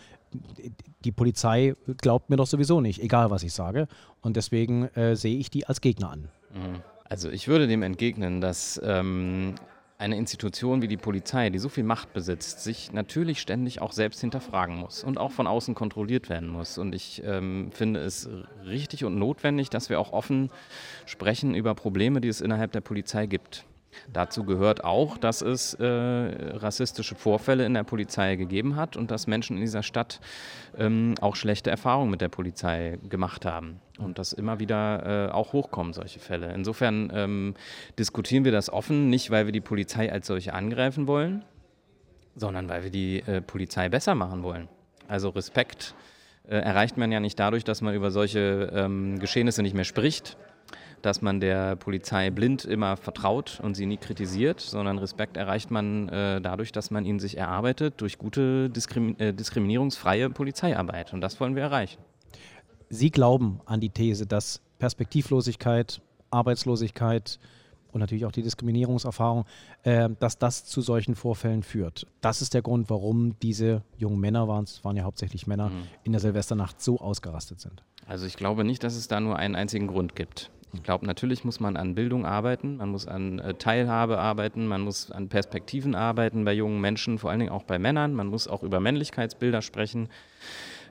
[SPEAKER 7] die Polizei glaubt mir doch sowieso nicht, egal was ich sage. Und deswegen äh, sehe ich die als Gegner an.
[SPEAKER 12] Mhm. Also ich würde dem entgegnen, dass ähm, eine Institution wie die Polizei, die so viel Macht besitzt, sich natürlich ständig auch selbst hinterfragen muss und auch von außen kontrolliert werden muss. Und ich ähm, finde es richtig und notwendig, dass wir auch offen sprechen über Probleme, die es innerhalb der Polizei gibt. Dazu gehört auch, dass es äh, rassistische Vorfälle in der Polizei gegeben hat und dass Menschen in dieser Stadt ähm, auch schlechte Erfahrungen mit der Polizei gemacht haben und dass immer wieder äh, auch hochkommen solche Fälle. Insofern ähm, diskutieren wir das offen, nicht weil wir die Polizei als solche angreifen wollen, sondern weil wir die äh, Polizei besser machen wollen. Also Respekt äh, erreicht man ja nicht dadurch, dass man über solche ähm, Geschehnisse nicht mehr spricht, dass man der Polizei blind immer vertraut und sie nie kritisiert, sondern Respekt erreicht man äh, dadurch, dass man ihn sich erarbeitet durch gute diskrim äh, diskriminierungsfreie Polizeiarbeit. Und das wollen wir erreichen.
[SPEAKER 7] Sie glauben an die These, dass Perspektivlosigkeit, Arbeitslosigkeit und natürlich auch die Diskriminierungserfahrung, äh, dass das zu solchen Vorfällen führt. Das ist der Grund, warum diese jungen Männer, waren es waren ja hauptsächlich Männer, mhm. in der Silvesternacht so ausgerastet sind.
[SPEAKER 12] Also ich glaube nicht, dass es da nur einen einzigen Grund gibt. Ich glaube, natürlich muss man an Bildung arbeiten, man muss an äh, Teilhabe arbeiten, man muss an Perspektiven arbeiten bei jungen Menschen, vor allen Dingen auch bei Männern. Man muss auch über Männlichkeitsbilder sprechen.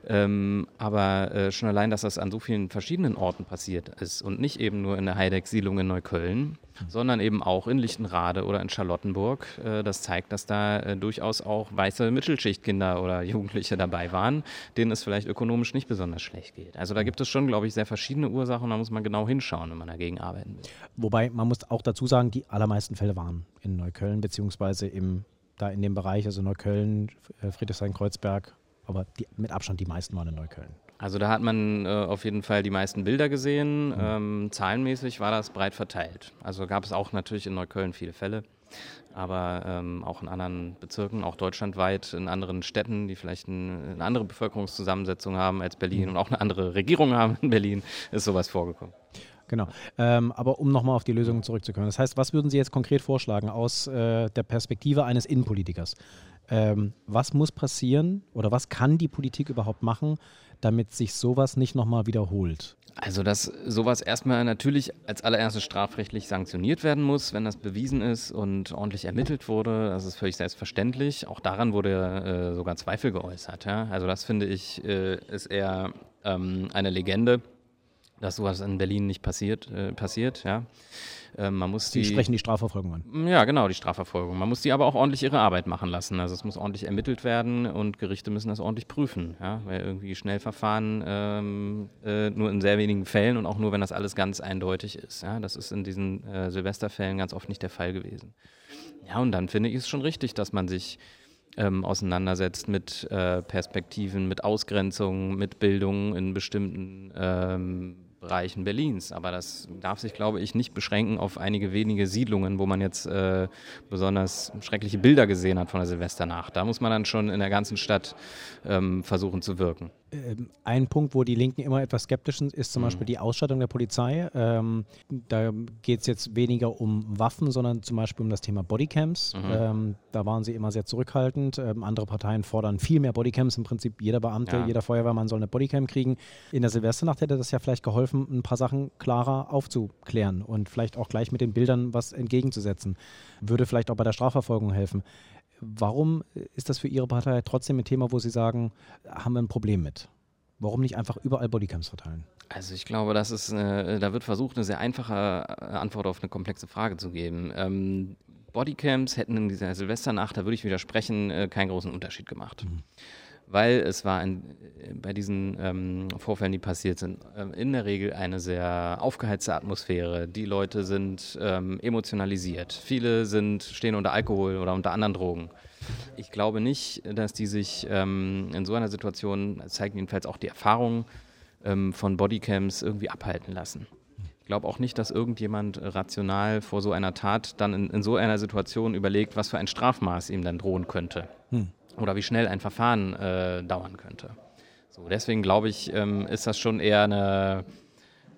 [SPEAKER 12] Ähm, aber äh, schon allein, dass das an so vielen verschiedenen Orten passiert ist und nicht eben nur in der Heideck-Siedlung in Neukölln, sondern eben auch in Lichtenrade oder in Charlottenburg, äh, das zeigt, dass da äh, durchaus auch weiße Mittelschichtkinder oder Jugendliche dabei waren, denen es vielleicht ökonomisch nicht besonders schlecht geht. Also da gibt es schon, glaube ich, sehr verschiedene Ursachen, da muss man genau hinschauen, wenn man dagegen arbeiten will.
[SPEAKER 7] Wobei man muss auch dazu sagen, die allermeisten Fälle waren in Neukölln beziehungsweise im da in dem Bereich, also Neukölln, äh, Friedrichshain-Kreuzberg, aber die, mit Abstand die meisten waren in Neukölln.
[SPEAKER 12] Also da hat man äh, auf jeden Fall die meisten Bilder gesehen. Mhm. Ähm, zahlenmäßig war das breit verteilt. Also gab es auch natürlich in Neukölln viele Fälle, aber ähm, auch in anderen Bezirken, auch deutschlandweit, in anderen Städten, die vielleicht ein, eine andere Bevölkerungszusammensetzung haben als Berlin mhm. und auch eine andere Regierung haben in Berlin, ist sowas vorgekommen.
[SPEAKER 7] Genau. Ähm, aber um nochmal auf die Lösungen zurückzukommen. Das heißt, was würden Sie jetzt konkret vorschlagen aus äh, der Perspektive eines Innenpolitikers? Ähm, was muss passieren oder was kann die Politik überhaupt machen, damit sich sowas nicht nochmal wiederholt?
[SPEAKER 12] Also, dass sowas erstmal natürlich als allererstes strafrechtlich sanktioniert werden muss, wenn das bewiesen ist und ordentlich ermittelt wurde, das ist völlig selbstverständlich. Auch daran wurde äh, sogar Zweifel geäußert. Ja? Also, das finde ich äh, ist eher ähm, eine Legende, dass sowas in Berlin nicht passiert. Äh, passiert ja?
[SPEAKER 7] Ähm, man muss Sie die, sprechen die Strafverfolgung an.
[SPEAKER 12] Ja, genau, die Strafverfolgung. Man muss die aber auch ordentlich ihre Arbeit machen lassen. Also es muss ordentlich ermittelt werden und Gerichte müssen das ordentlich prüfen. Ja? Weil irgendwie Schnellverfahren ähm, äh, nur in sehr wenigen Fällen und auch nur, wenn das alles ganz eindeutig ist. Ja? Das ist in diesen äh, Silvesterfällen ganz oft nicht der Fall gewesen. Ja, und dann finde ich es schon richtig, dass man sich ähm, auseinandersetzt mit äh, Perspektiven, mit Ausgrenzungen, mit Bildung in bestimmten ähm, Bereichen Berlins. Aber das darf sich, glaube ich, nicht beschränken auf einige wenige Siedlungen, wo man jetzt äh, besonders schreckliche Bilder gesehen hat von der Silvesternacht. Da muss man dann schon in der ganzen Stadt ähm, versuchen zu wirken.
[SPEAKER 7] Ähm, ein Punkt, wo die Linken immer etwas skeptisch sind, ist zum mhm. Beispiel die Ausstattung der Polizei. Ähm, da geht es jetzt weniger um Waffen, sondern zum Beispiel um das Thema Bodycams. Mhm. Ähm, da waren sie immer sehr zurückhaltend. Ähm, andere Parteien fordern viel mehr Bodycams. Im Prinzip jeder Beamte, ja. jeder Feuerwehrmann soll eine Bodycam kriegen. In der Silvesternacht hätte das ja vielleicht geholfen, ein paar Sachen klarer aufzuklären und vielleicht auch gleich mit den Bildern was entgegenzusetzen. Würde vielleicht auch bei der Strafverfolgung helfen. Warum ist das für Ihre Partei trotzdem ein Thema, wo Sie sagen, haben wir ein Problem mit? Warum nicht einfach überall Bodycams verteilen?
[SPEAKER 12] Also ich glaube, das ist, äh, da wird versucht, eine sehr einfache äh, Antwort auf eine komplexe Frage zu geben. Ähm, Bodycams hätten in dieser Silvesternacht, da würde ich widersprechen, äh, keinen großen Unterschied gemacht. Mhm weil es war ein, bei diesen ähm, Vorfällen, die passiert sind, äh, in der Regel eine sehr aufgeheizte Atmosphäre. Die Leute sind ähm, emotionalisiert. Viele sind, stehen unter Alkohol oder unter anderen Drogen. Ich glaube nicht, dass die sich ähm, in so einer Situation, zeigen jedenfalls auch die Erfahrungen ähm, von Bodycams, irgendwie abhalten lassen. Ich glaube auch nicht, dass irgendjemand rational vor so einer Tat dann in, in, so einer Situation überlegt, was für ein Strafmaß ihm dann drohen könnte. Hm oder wie schnell ein Verfahren äh, dauern könnte. So, deswegen glaube ich, ähm, ist das schon eher eine,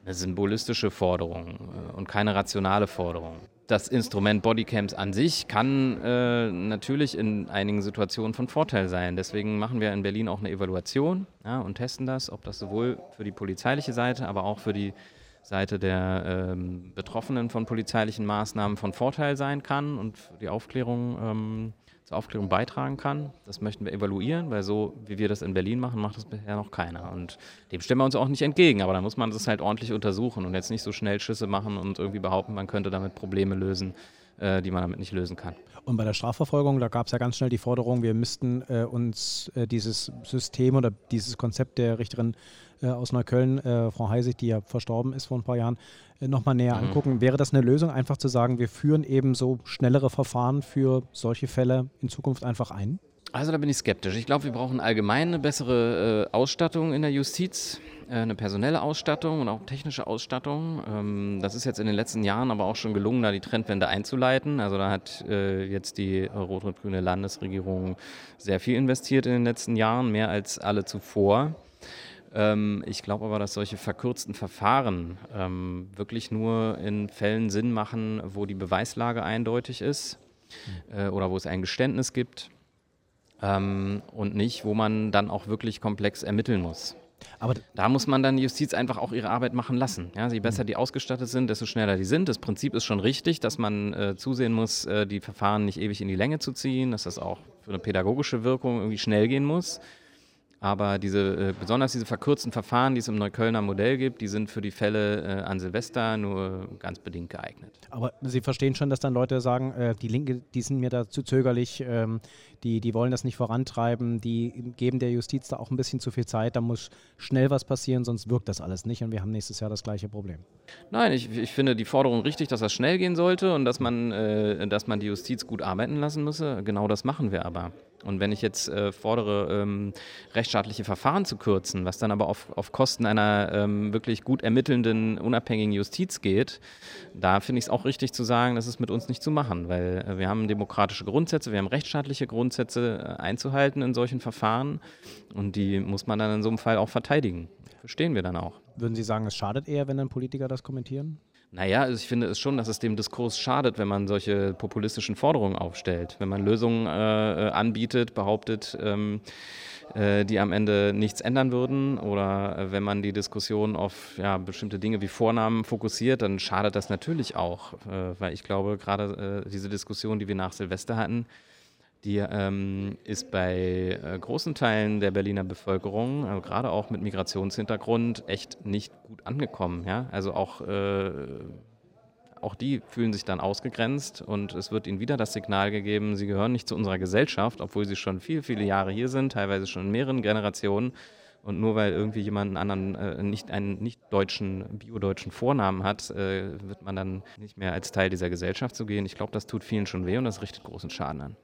[SPEAKER 12] eine symbolistische Forderung äh, und keine rationale Forderung. Das Instrument Bodycams an sich kann äh, natürlich in einigen Situationen von Vorteil sein. Deswegen machen wir in Berlin auch eine Evaluation ja, und testen das, ob das sowohl für die polizeiliche Seite, aber auch für die Seite der ähm, Betroffenen von polizeilichen Maßnahmen von Vorteil sein kann und die Aufklärung ähm, zur Aufklärung beitragen kann. Das möchten wir evaluieren, weil so wie wir das in Berlin machen, macht das bisher noch keiner. Und dem stimmen wir uns auch nicht entgegen, aber da muss man das halt ordentlich untersuchen und jetzt nicht so schnell Schüsse machen und irgendwie behaupten, man könnte damit Probleme lösen, äh, die man damit nicht lösen kann.
[SPEAKER 7] Und bei der Strafverfolgung, da gab es ja ganz schnell die Forderung, wir müssten äh, uns äh, dieses System oder dieses Konzept der Richterin äh, aus Neukölln, äh, Frau Heisig, die ja verstorben ist vor ein paar Jahren, äh, nochmal näher mhm. angucken. Wäre das eine Lösung, einfach zu sagen, wir führen eben so schnellere Verfahren für solche Fälle in Zukunft einfach ein?
[SPEAKER 12] Also da bin ich skeptisch. Ich glaube, wir brauchen allgemein eine bessere äh, Ausstattung in der Justiz, äh, eine personelle Ausstattung und auch technische Ausstattung. Ähm, das ist jetzt in den letzten Jahren aber auch schon gelungen, da die Trendwende einzuleiten. Also da hat äh, jetzt die rot-rot-grüne Landesregierung sehr viel investiert in den letzten Jahren, mehr als alle zuvor. Ähm, ich glaube aber, dass solche verkürzten Verfahren ähm, wirklich nur in Fällen Sinn machen, wo die Beweislage eindeutig ist äh, oder wo es ein Geständnis gibt ähm, und nicht, wo man dann auch wirklich komplex ermitteln muss. Aber da muss man dann die Justiz einfach auch ihre Arbeit machen lassen. Ja, je besser die ausgestattet sind, desto schneller die sind. Das Prinzip ist schon richtig, dass man äh, zusehen muss, äh, die Verfahren nicht ewig in die Länge zu ziehen, dass das auch für eine pädagogische Wirkung irgendwie schnell gehen muss. Aber diese, äh, besonders diese verkürzten Verfahren, die es im Neuköllner Modell gibt, die sind für die Fälle äh, an Silvester nur ganz bedingt geeignet.
[SPEAKER 7] Aber Sie verstehen schon, dass dann Leute sagen, äh, die Linke, die sind mir da zu zögerlich, ähm, die, die wollen das nicht vorantreiben, die geben der Justiz da auch ein bisschen zu viel Zeit, da muss schnell was passieren, sonst wirkt das alles nicht und wir haben nächstes Jahr das gleiche Problem.
[SPEAKER 12] Nein, ich, ich finde die Forderung richtig, dass das schnell gehen sollte und dass man, dass man die Justiz gut arbeiten lassen müsse. Genau das machen wir aber. Und wenn ich jetzt äh, fordere, ähm, rechtsstaatliche Verfahren zu kürzen, was dann aber auf, auf Kosten einer ähm, wirklich gut ermittelnden, unabhängigen Justiz geht, da finde ich es auch richtig zu sagen, das ist mit uns nicht zu machen, weil äh, wir haben demokratische Grundsätze, wir haben rechtsstaatliche Grundsätze äh, einzuhalten in solchen Verfahren und die muss man dann in so einem Fall auch verteidigen. Verstehen wir dann auch.
[SPEAKER 7] Würden Sie sagen, es schadet eher, wenn dann Politiker das kommentieren?
[SPEAKER 12] Naja, also ich finde es schon, dass es dem Diskurs schadet, wenn man solche populistischen Forderungen aufstellt. Wenn man Lösungen äh, äh, anbietet, behauptet, ähm, äh, die am Ende nichts ändern würden oder äh, wenn man die Diskussion auf ja, bestimmte Dinge wie Vornamen fokussiert, dann schadet das natürlich auch, äh, weil ich glaube, gerade äh, diese Diskussion, die wir nach Silvester hatten, die ähm, ist bei äh, großen Teilen der Berliner Bevölkerung, also gerade auch mit Migrationshintergrund, echt nicht gut angekommen. Ja? Also auch, äh, auch die fühlen sich dann ausgegrenzt und es wird ihnen wieder das Signal gegeben, sie gehören nicht zu unserer Gesellschaft, obwohl sie schon viele, viele Jahre hier sind, teilweise schon in mehreren Generationen. Und nur weil irgendwie jemand einen anderen, äh, nicht einen nicht deutschen, biodeutschen Vornamen hat, äh, wird man dann nicht mehr als Teil dieser Gesellschaft zu gehen. Ich glaube, das tut vielen schon weh und das richtet großen Schaden an.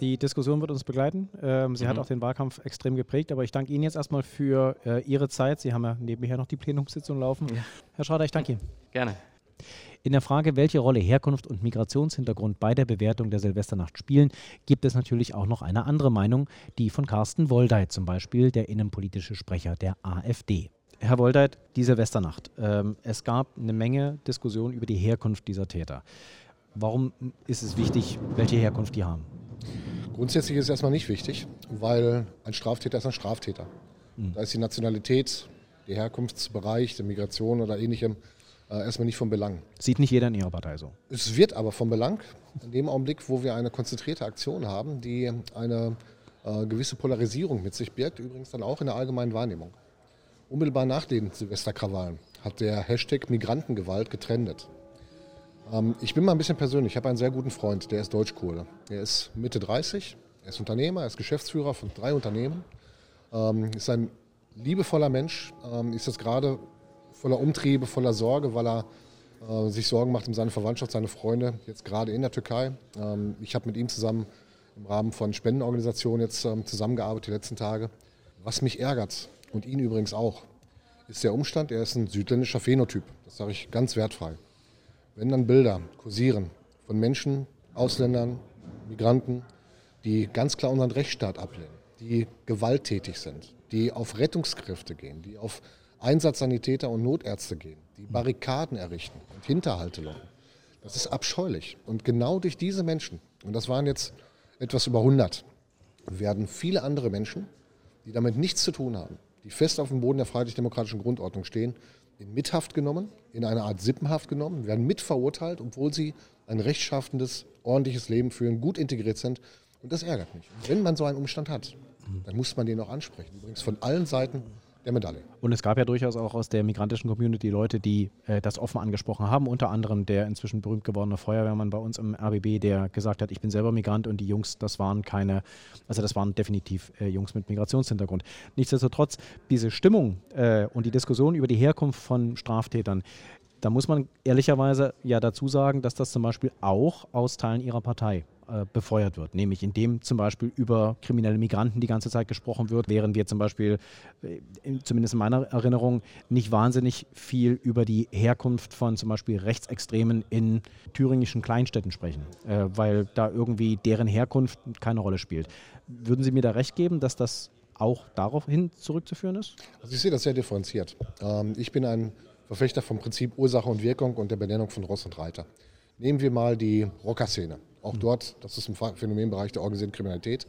[SPEAKER 7] Die Diskussion wird uns begleiten. Ähm, sie mhm. hat auch den Wahlkampf extrem geprägt, aber ich danke Ihnen jetzt erstmal für äh, Ihre Zeit. Sie haben ja nebenher noch die Plenumssitzung laufen. Ja. Herr Schrader, ich danke Ihnen.
[SPEAKER 12] Gerne.
[SPEAKER 7] In der Frage, welche Rolle Herkunft und Migrationshintergrund bei der Bewertung der Silvesternacht spielen, gibt es natürlich auch noch eine andere Meinung, die von Carsten Woldeit zum Beispiel, der innenpolitische Sprecher der AfD. Herr Woldeit, die Silvesternacht. Ähm, es gab eine Menge Diskussionen über die Herkunft dieser Täter. Warum ist es wichtig, welche Herkunft die haben?
[SPEAKER 13] Grundsätzlich ist es erstmal nicht wichtig, weil ein Straftäter ist ein Straftäter. Mhm. Da ist die Nationalität, der Herkunftsbereich, der Migration oder ähnlichem äh, erstmal nicht von Belang.
[SPEAKER 7] Sieht nicht jeder in Ihrer Partei so?
[SPEAKER 13] Es wird aber von Belang in dem Augenblick, wo wir eine konzentrierte Aktion haben, die eine äh, gewisse Polarisierung mit sich birgt, übrigens dann auch in der allgemeinen Wahrnehmung. Unmittelbar nach den Silvesterkrawallen hat der Hashtag Migrantengewalt getrendet. Ähm, ich bin mal ein bisschen persönlich. Ich habe einen sehr guten Freund, der ist Deutschkurde. Er ist Mitte 30, er ist Unternehmer, er ist Geschäftsführer von drei Unternehmen, ähm, ist ein liebevoller Mensch, ähm, ist jetzt gerade voller Umtriebe, voller Sorge, weil er äh, sich Sorgen macht um seine Verwandtschaft, seine Freunde, jetzt gerade in der Türkei. Ich habe mit ihm zusammen im Rahmen von Spendenorganisationen jetzt zusammengearbeitet die letzten Tage. Was mich ärgert und ihn übrigens auch, ist der Umstand, er ist ein südländischer Phänotyp. Das sage ich ganz wertfrei. Wenn dann Bilder kursieren von Menschen, Ausländern, Migranten, die ganz klar unseren Rechtsstaat ablehnen, die gewalttätig sind, die auf Rettungskräfte gehen, die auf Einsatzsanitäter und Notärzte gehen, die Barrikaden errichten und Hinterhalte locken. Das ist abscheulich. Und genau durch diese Menschen, und das waren jetzt etwas über 100, werden viele andere Menschen, die damit nichts zu tun haben, die fest auf dem Boden der freiheitlich-demokratischen Grundordnung stehen, in Mithaft genommen, in eine Art Sippenhaft genommen, werden mitverurteilt, obwohl sie ein rechtschaffendes, ordentliches Leben führen, gut integriert sind. Und das ärgert mich. Und wenn man so einen Umstand hat, dann muss man den auch ansprechen. Übrigens von allen Seiten der Medaille.
[SPEAKER 7] Und es gab ja durchaus auch aus der migrantischen Community Leute, die äh, das offen angesprochen haben. Unter anderem der inzwischen berühmt gewordene Feuerwehrmann bei uns im RBB, der gesagt hat, ich bin selber Migrant und die Jungs, das waren keine, also das waren definitiv äh, Jungs mit Migrationshintergrund. Nichtsdestotrotz, diese Stimmung äh, und die Diskussion über die Herkunft von Straftätern, da muss man ehrlicherweise ja dazu sagen, dass das zum Beispiel auch aus Teilen ihrer Partei äh, befeuert wird, nämlich indem zum Beispiel über kriminelle Migranten die ganze Zeit gesprochen wird, während wir zum Beispiel, äh, zumindest in meiner Erinnerung, nicht wahnsinnig viel über die Herkunft von zum Beispiel Rechtsextremen in thüringischen Kleinstädten sprechen, äh, weil da irgendwie deren Herkunft keine Rolle spielt. Würden Sie mir da recht geben, dass das auch daraufhin zurückzuführen ist?
[SPEAKER 13] Also ich sehe das sehr differenziert. Ähm, ich bin ein Verfechter vom Prinzip Ursache und Wirkung und der Benennung von Ross und Reiter. Nehmen wir mal die Rockerszene. Auch mhm. dort, das ist ein Phänomenbereich der organisierten Kriminalität.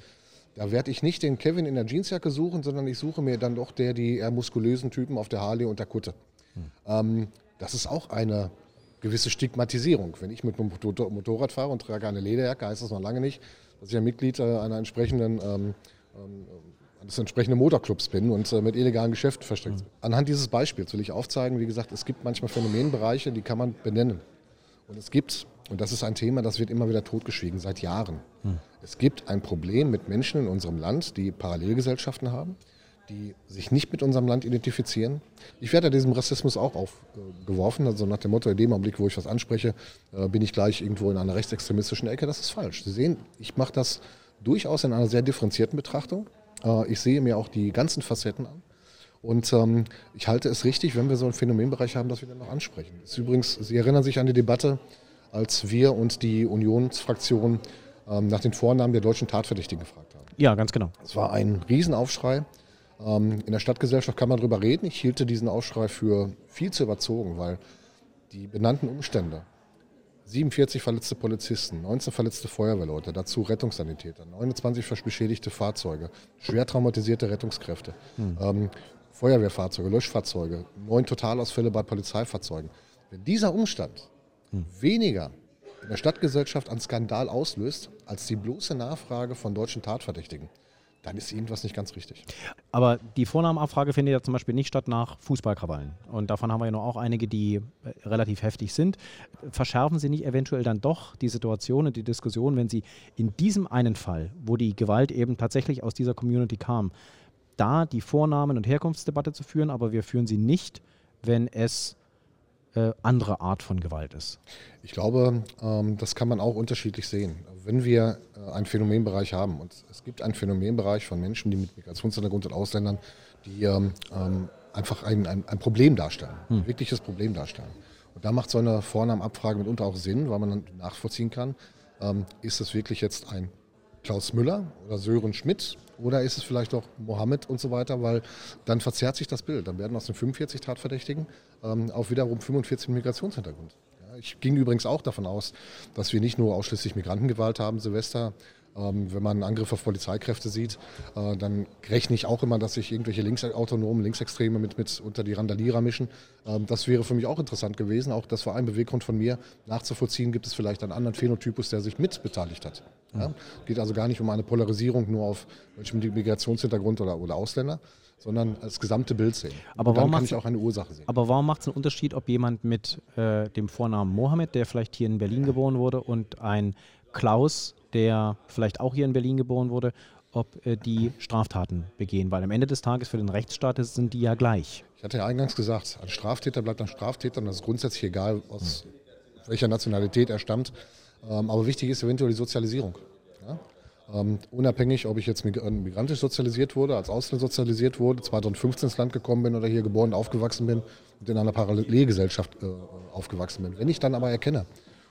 [SPEAKER 13] Da werde ich nicht den Kevin in der Jeansjacke suchen, sondern ich suche mir dann doch der, die eher muskulösen Typen auf der Harley und der Kutte. Mhm. Ähm, das ist auch eine gewisse Stigmatisierung. Wenn ich mit einem Motorrad fahre und trage eine Lederjacke, heißt das noch lange nicht, dass ich ein Mitglied äh, einer entsprechenden ähm, ähm, des entsprechenden Motorclubs bin und äh, mit illegalen Geschäften verstrickt bin. Mhm. Anhand dieses Beispiels will ich aufzeigen, wie gesagt, es gibt manchmal Phänomenbereiche, die kann man benennen. Und es gibt, und das ist ein Thema, das wird immer wieder totgeschwiegen, seit Jahren. Mhm. Es gibt ein Problem mit Menschen in unserem Land, die Parallelgesellschaften haben, die sich nicht mit unserem Land identifizieren. Ich werde diesem Rassismus auch aufgeworfen, also nach dem Motto, in dem Augenblick, wo ich was anspreche, äh, bin ich gleich irgendwo in einer rechtsextremistischen Ecke. Das ist falsch. Sie sehen, ich mache das durchaus in einer sehr differenzierten Betrachtung. Äh, ich sehe mir auch die ganzen Facetten an. Und ähm, ich halte es richtig, wenn wir so einen Phänomenbereich haben, dass wir den noch ansprechen. Das übrigens, Sie erinnern sich an die Debatte, als wir und die Unionsfraktion ähm, nach den Vornamen der deutschen Tatverdächtigen gefragt haben.
[SPEAKER 7] Ja, ganz genau.
[SPEAKER 13] Es war ein Riesenaufschrei. Ähm, in der Stadtgesellschaft kann man darüber reden. Ich hielte diesen Aufschrei für viel zu überzogen, weil die benannten Umstände 47 verletzte Polizisten, 19 verletzte Feuerwehrleute, dazu Rettungssanitäter, 29 beschädigte Fahrzeuge, schwer traumatisierte Rettungskräfte, hm. ähm, Feuerwehrfahrzeuge, Löschfahrzeuge, neun Totalausfälle bei Polizeifahrzeugen. Wenn dieser Umstand weniger in der Stadtgesellschaft an Skandal auslöst, als die bloße Nachfrage von deutschen Tatverdächtigen, dann ist irgendwas nicht ganz richtig.
[SPEAKER 7] Aber die Vornamenabfrage findet ja zum Beispiel nicht statt nach Fußballkrawallen. Und davon haben wir ja noch auch einige, die äh, relativ heftig sind. Verschärfen Sie nicht eventuell dann doch die Situation und die Diskussion, wenn Sie in diesem einen Fall, wo die Gewalt eben tatsächlich aus dieser Community kam, da die Vornamen- und Herkunftsdebatte zu führen, aber wir führen sie nicht, wenn es äh, andere Art von Gewalt ist?
[SPEAKER 13] Ich glaube, ähm, das kann man auch unterschiedlich sehen. Wenn wir äh, einen Phänomenbereich haben und es gibt einen Phänomenbereich von Menschen, die mit Migrationshintergrund und Ausländern, die ähm, ähm, einfach ein, ein, ein, Problem darstellen, hm. ein wirkliches Problem darstellen. Und da macht so eine Vornamenabfrage mitunter auch Sinn, weil man dann nachvollziehen kann, ähm, ist es wirklich jetzt ein Klaus Müller oder Sören Schmidt oder ist es vielleicht auch Mohammed und so weiter, weil dann verzerrt sich das Bild. Dann werden aus den 45 Tatverdächtigen ähm, auch wiederum 45 Migrationshintergrund. Ja, ich ging übrigens auch davon aus, dass wir nicht nur ausschließlich Migrantengewalt haben, Silvester, wenn man einen Angriff auf Polizeikräfte sieht, äh, dann rechne ich auch immer, dass sich irgendwelche Linksautonomen, Linksextreme mit, mit unter die Randalierer mischen. Ähm, das wäre für mich auch interessant gewesen. Auch das war ein Beweggrund von mir, nachzuvollziehen, gibt es vielleicht einen anderen Phänotypus, der sich mitbeteiligt hat. Ja? Geht also gar nicht um eine Polarisierung nur auf Menschen mit Migrationshintergrund oder, oder Ausländer, sondern das gesamte Bild sehen.
[SPEAKER 7] Aber warum
[SPEAKER 13] kann ich auch eine Ursache sehen.
[SPEAKER 7] Aber warum macht es einen Unterschied, ob jemand mit äh, dem Vornamen Mohammed, der vielleicht hier in Berlin geboren wurde, und ein Klaus, der vielleicht auch hier in Berlin geboren wurde, ob äh, die Straftaten begehen. Weil am Ende des Tages für den Rechtsstaat sind die ja gleich.
[SPEAKER 13] Ich hatte ja eingangs gesagt, ein Straftäter bleibt ein Straftäter und das ist grundsätzlich egal, aus welcher Nationalität er stammt. Ähm, aber wichtig ist eventuell die Sozialisierung. Ja? Ähm, unabhängig, ob ich jetzt migrantisch sozialisiert wurde, als Ausländer sozialisiert wurde, 2015 ins Land gekommen bin oder hier geboren und aufgewachsen bin und in einer Parallelgesellschaft äh, aufgewachsen bin. Wenn ich dann aber erkenne,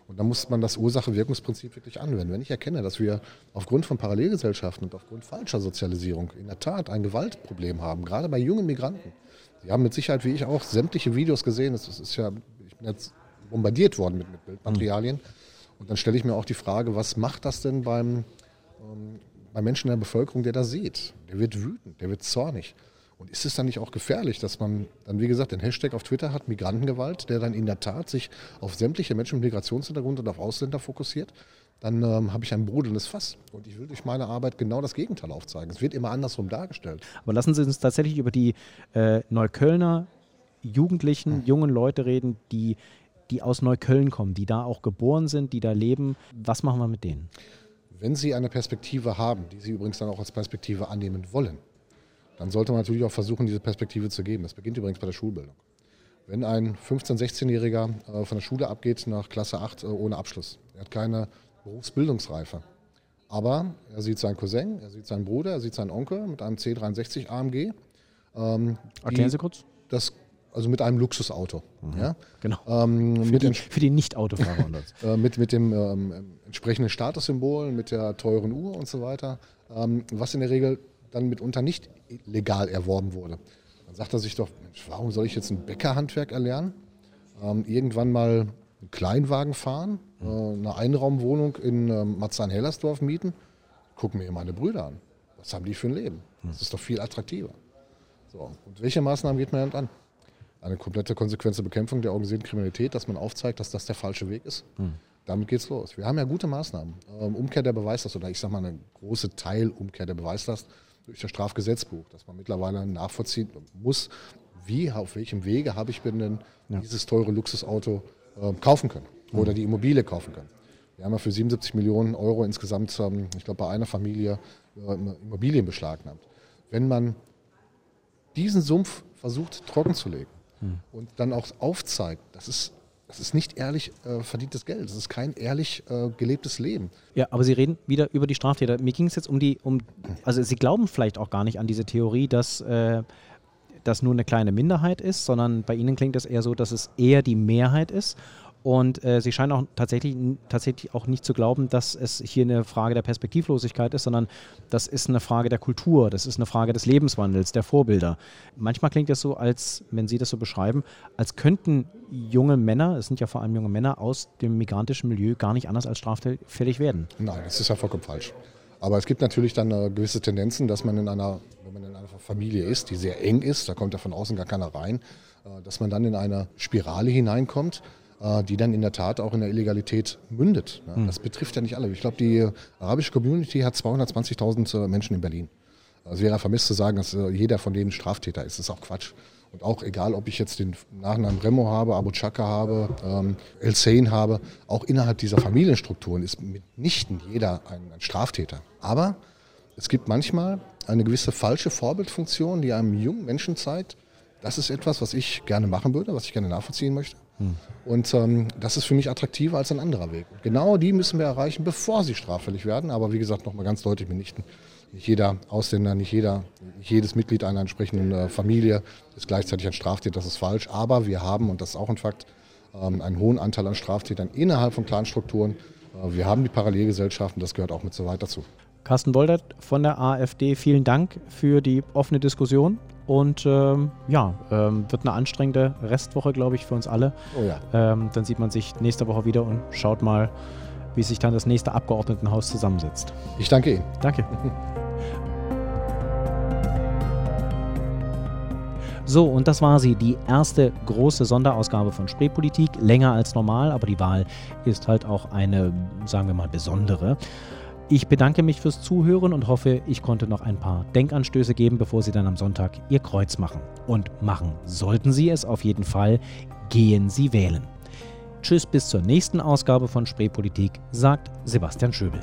[SPEAKER 13] und da muss man das Ursache-Wirkungsprinzip wirklich anwenden. Wenn ich erkenne, dass wir aufgrund von Parallelgesellschaften und aufgrund falscher Sozialisierung in der Tat ein Gewaltproblem haben, gerade bei jungen Migranten. Sie haben mit Sicherheit, wie ich auch, sämtliche Videos gesehen. Es ist ja, ich bin jetzt bombardiert worden mit, mit Bildmaterialien. Mhm. Und dann stelle ich mir auch die Frage, was macht das denn beim, ähm, beim Menschen in der Bevölkerung, der das sieht? Der wird wütend, der wird zornig. Und ist es dann nicht auch gefährlich, dass man dann, wie gesagt, den Hashtag auf Twitter hat, Migrantengewalt, der dann in der Tat sich auf sämtliche Menschen mit Migrationshintergrund und auf Ausländer fokussiert? Dann ähm, habe ich ein brodelndes Fass. Und ich will durch meine Arbeit genau das Gegenteil aufzeigen. Es wird immer andersrum dargestellt.
[SPEAKER 7] Aber lassen Sie uns tatsächlich über die äh, Neuköllner Jugendlichen, jungen Leute reden, die, die aus Neukölln kommen, die da auch geboren sind, die da leben. Was machen wir mit denen?
[SPEAKER 13] Wenn Sie eine Perspektive haben, die Sie übrigens dann auch als Perspektive annehmen wollen, dann sollte man natürlich auch versuchen, diese Perspektive zu geben. Das beginnt übrigens bei der Schulbildung. Wenn ein 15-, 16-Jähriger äh, von der Schule abgeht nach Klasse 8 äh, ohne Abschluss, er hat keine Berufsbildungsreife, aber er sieht seinen Cousin, er sieht seinen Bruder, er sieht seinen Onkel mit einem C63 AMG.
[SPEAKER 7] Ähm, Erklären Sie kurz.
[SPEAKER 13] Das, also mit einem Luxusauto.
[SPEAKER 7] Mhm.
[SPEAKER 13] Ja?
[SPEAKER 7] Genau.
[SPEAKER 13] Ähm,
[SPEAKER 7] Für
[SPEAKER 13] den-
[SPEAKER 7] für die Nicht-Autofahrer
[SPEAKER 13] äh, mit, mit dem ähm, entsprechenden Statussymbol, mit der teuren Uhr und so weiter, ähm, was in der Regel dann mitunter nicht legal erworben wurde. Dann sagt er sich doch, Mensch, warum soll ich jetzt ein Bäckerhandwerk erlernen? Ähm, irgendwann mal einen Kleinwagen fahren, äh, eine Einraumwohnung in ähm, Marzahn-Hellersdorf mieten? Guck mir meine Brüder an. Was haben die für ein Leben? Das ist doch viel attraktiver. So, und welche Maßnahmen geht man damit an? Eine komplette konsequente Bekämpfung der organisierten Kriminalität, dass man aufzeigt, dass das der falsche Weg ist.
[SPEAKER 7] Hm.
[SPEAKER 13] Damit geht's los. Wir haben ja gute Maßnahmen. Ähm, Umkehr der Beweislast oder ich sage mal eine große Teilumkehr der Beweislast durch das Strafgesetzbuch, dass man mittlerweile nachvollziehen muss, wie, auf welchem Wege habe ich mir denn
[SPEAKER 7] Ja.
[SPEAKER 13] dieses teure Luxusauto äh, kaufen können oder die Immobilie kaufen können. Wir haben ja für 77 Millionen Euro insgesamt, ähm, ich glaube, bei einer Familie äh, Immobilien beschlagnahmt. Wenn man diesen Sumpf versucht trocken zu legen
[SPEAKER 7] Hm.
[SPEAKER 13] und dann auch aufzeigt, das ist, das ist nicht ehrlich äh, verdientes Geld, das ist kein ehrlich äh, gelebtes Leben.
[SPEAKER 7] Ja, aber Sie reden wieder über die Straftäter. Mir ging es jetzt um die, um, also Sie glauben vielleicht auch gar nicht an diese Theorie, dass äh, das nur eine kleine Minderheit ist, sondern bei Ihnen klingt es eher so, dass es eher die Mehrheit ist. Und äh, Sie scheinen auch tatsächlich, tatsächlich auch nicht zu glauben, dass es hier eine Frage der Perspektivlosigkeit ist, sondern das ist eine Frage der Kultur, das ist eine Frage des Lebenswandels, der Vorbilder. Manchmal klingt es so, als, wenn Sie das so beschreiben, als könnten junge Männer, es sind ja vor allem junge Männer aus dem migrantischen Milieu, gar nicht anders als straffällig werden.
[SPEAKER 13] Nein, das ist ja vollkommen falsch. Aber es gibt natürlich dann äh, gewisse Tendenzen, dass man in einer, wenn man in einer Familie ist, die sehr eng ist, da kommt ja von außen gar keiner rein, äh, dass man dann in eine Spirale hineinkommt, die dann in der Tat auch in der Illegalität mündet. ne?
[SPEAKER 7] Hm.
[SPEAKER 13] Das betrifft ja nicht alle. Ich glaube, die arabische Community hat 220.000 äh, Menschen in Berlin. Es wäre vermisst zu sagen, dass äh, jeder von denen Straftäter ist. Das ist auch Quatsch. Und auch egal, ob ich jetzt den Nachnamen Remo habe, Abu Chaka habe, ähm, El Sein habe, auch innerhalb dieser Familienstrukturen ist mitnichten jeder ein, ein Straftäter. Aber es gibt manchmal eine gewisse falsche Vorbildfunktion, die einem jungen Menschen zeigt, das ist etwas, was ich gerne machen würde, was ich gerne nachvollziehen möchte. Und ähm, das ist für mich attraktiver als ein anderer Weg. Genau die müssen wir erreichen, bevor sie straffällig werden. Aber wie gesagt, nochmal ganz deutlich mitnichten. Nicht jeder Ausländer, nicht, jeder, nicht jedes Mitglied einer entsprechenden äh, Familie ist gleichzeitig ein Straftäter. Das ist falsch. Aber wir haben, und das ist auch ein Fakt, ähm, einen hohen Anteil an Straftätern innerhalb von Clanstrukturen. Äh, wir haben die Parallelgesellschaften, das gehört auch mit so weit dazu.
[SPEAKER 7] Carsten Woldert von der AfD, vielen Dank für die offene Diskussion. Und ähm, ja, ähm, wird eine anstrengende Restwoche, glaube ich, für uns alle.
[SPEAKER 13] Oh ja.
[SPEAKER 7] Ähm, dann sieht man sich nächste Woche wieder und schaut mal, wie sich dann das nächste Abgeordnetenhaus zusammensetzt.
[SPEAKER 13] Ich danke Ihnen.
[SPEAKER 7] Danke. So, und das war sie, die erste große Sonderausgabe von Spreepolitik. Länger als normal, aber die Wahl ist halt auch eine, sagen wir mal, besondere. Ich bedanke mich fürs Zuhören und hoffe, ich konnte noch ein paar Denkanstöße geben, bevor Sie dann am Sonntag Ihr Kreuz machen. Und machen sollten Sie es auf jeden Fall, gehen Sie wählen. Tschüss bis zur nächsten Ausgabe von Spreepolitik, sagt Sebastian Schöbel.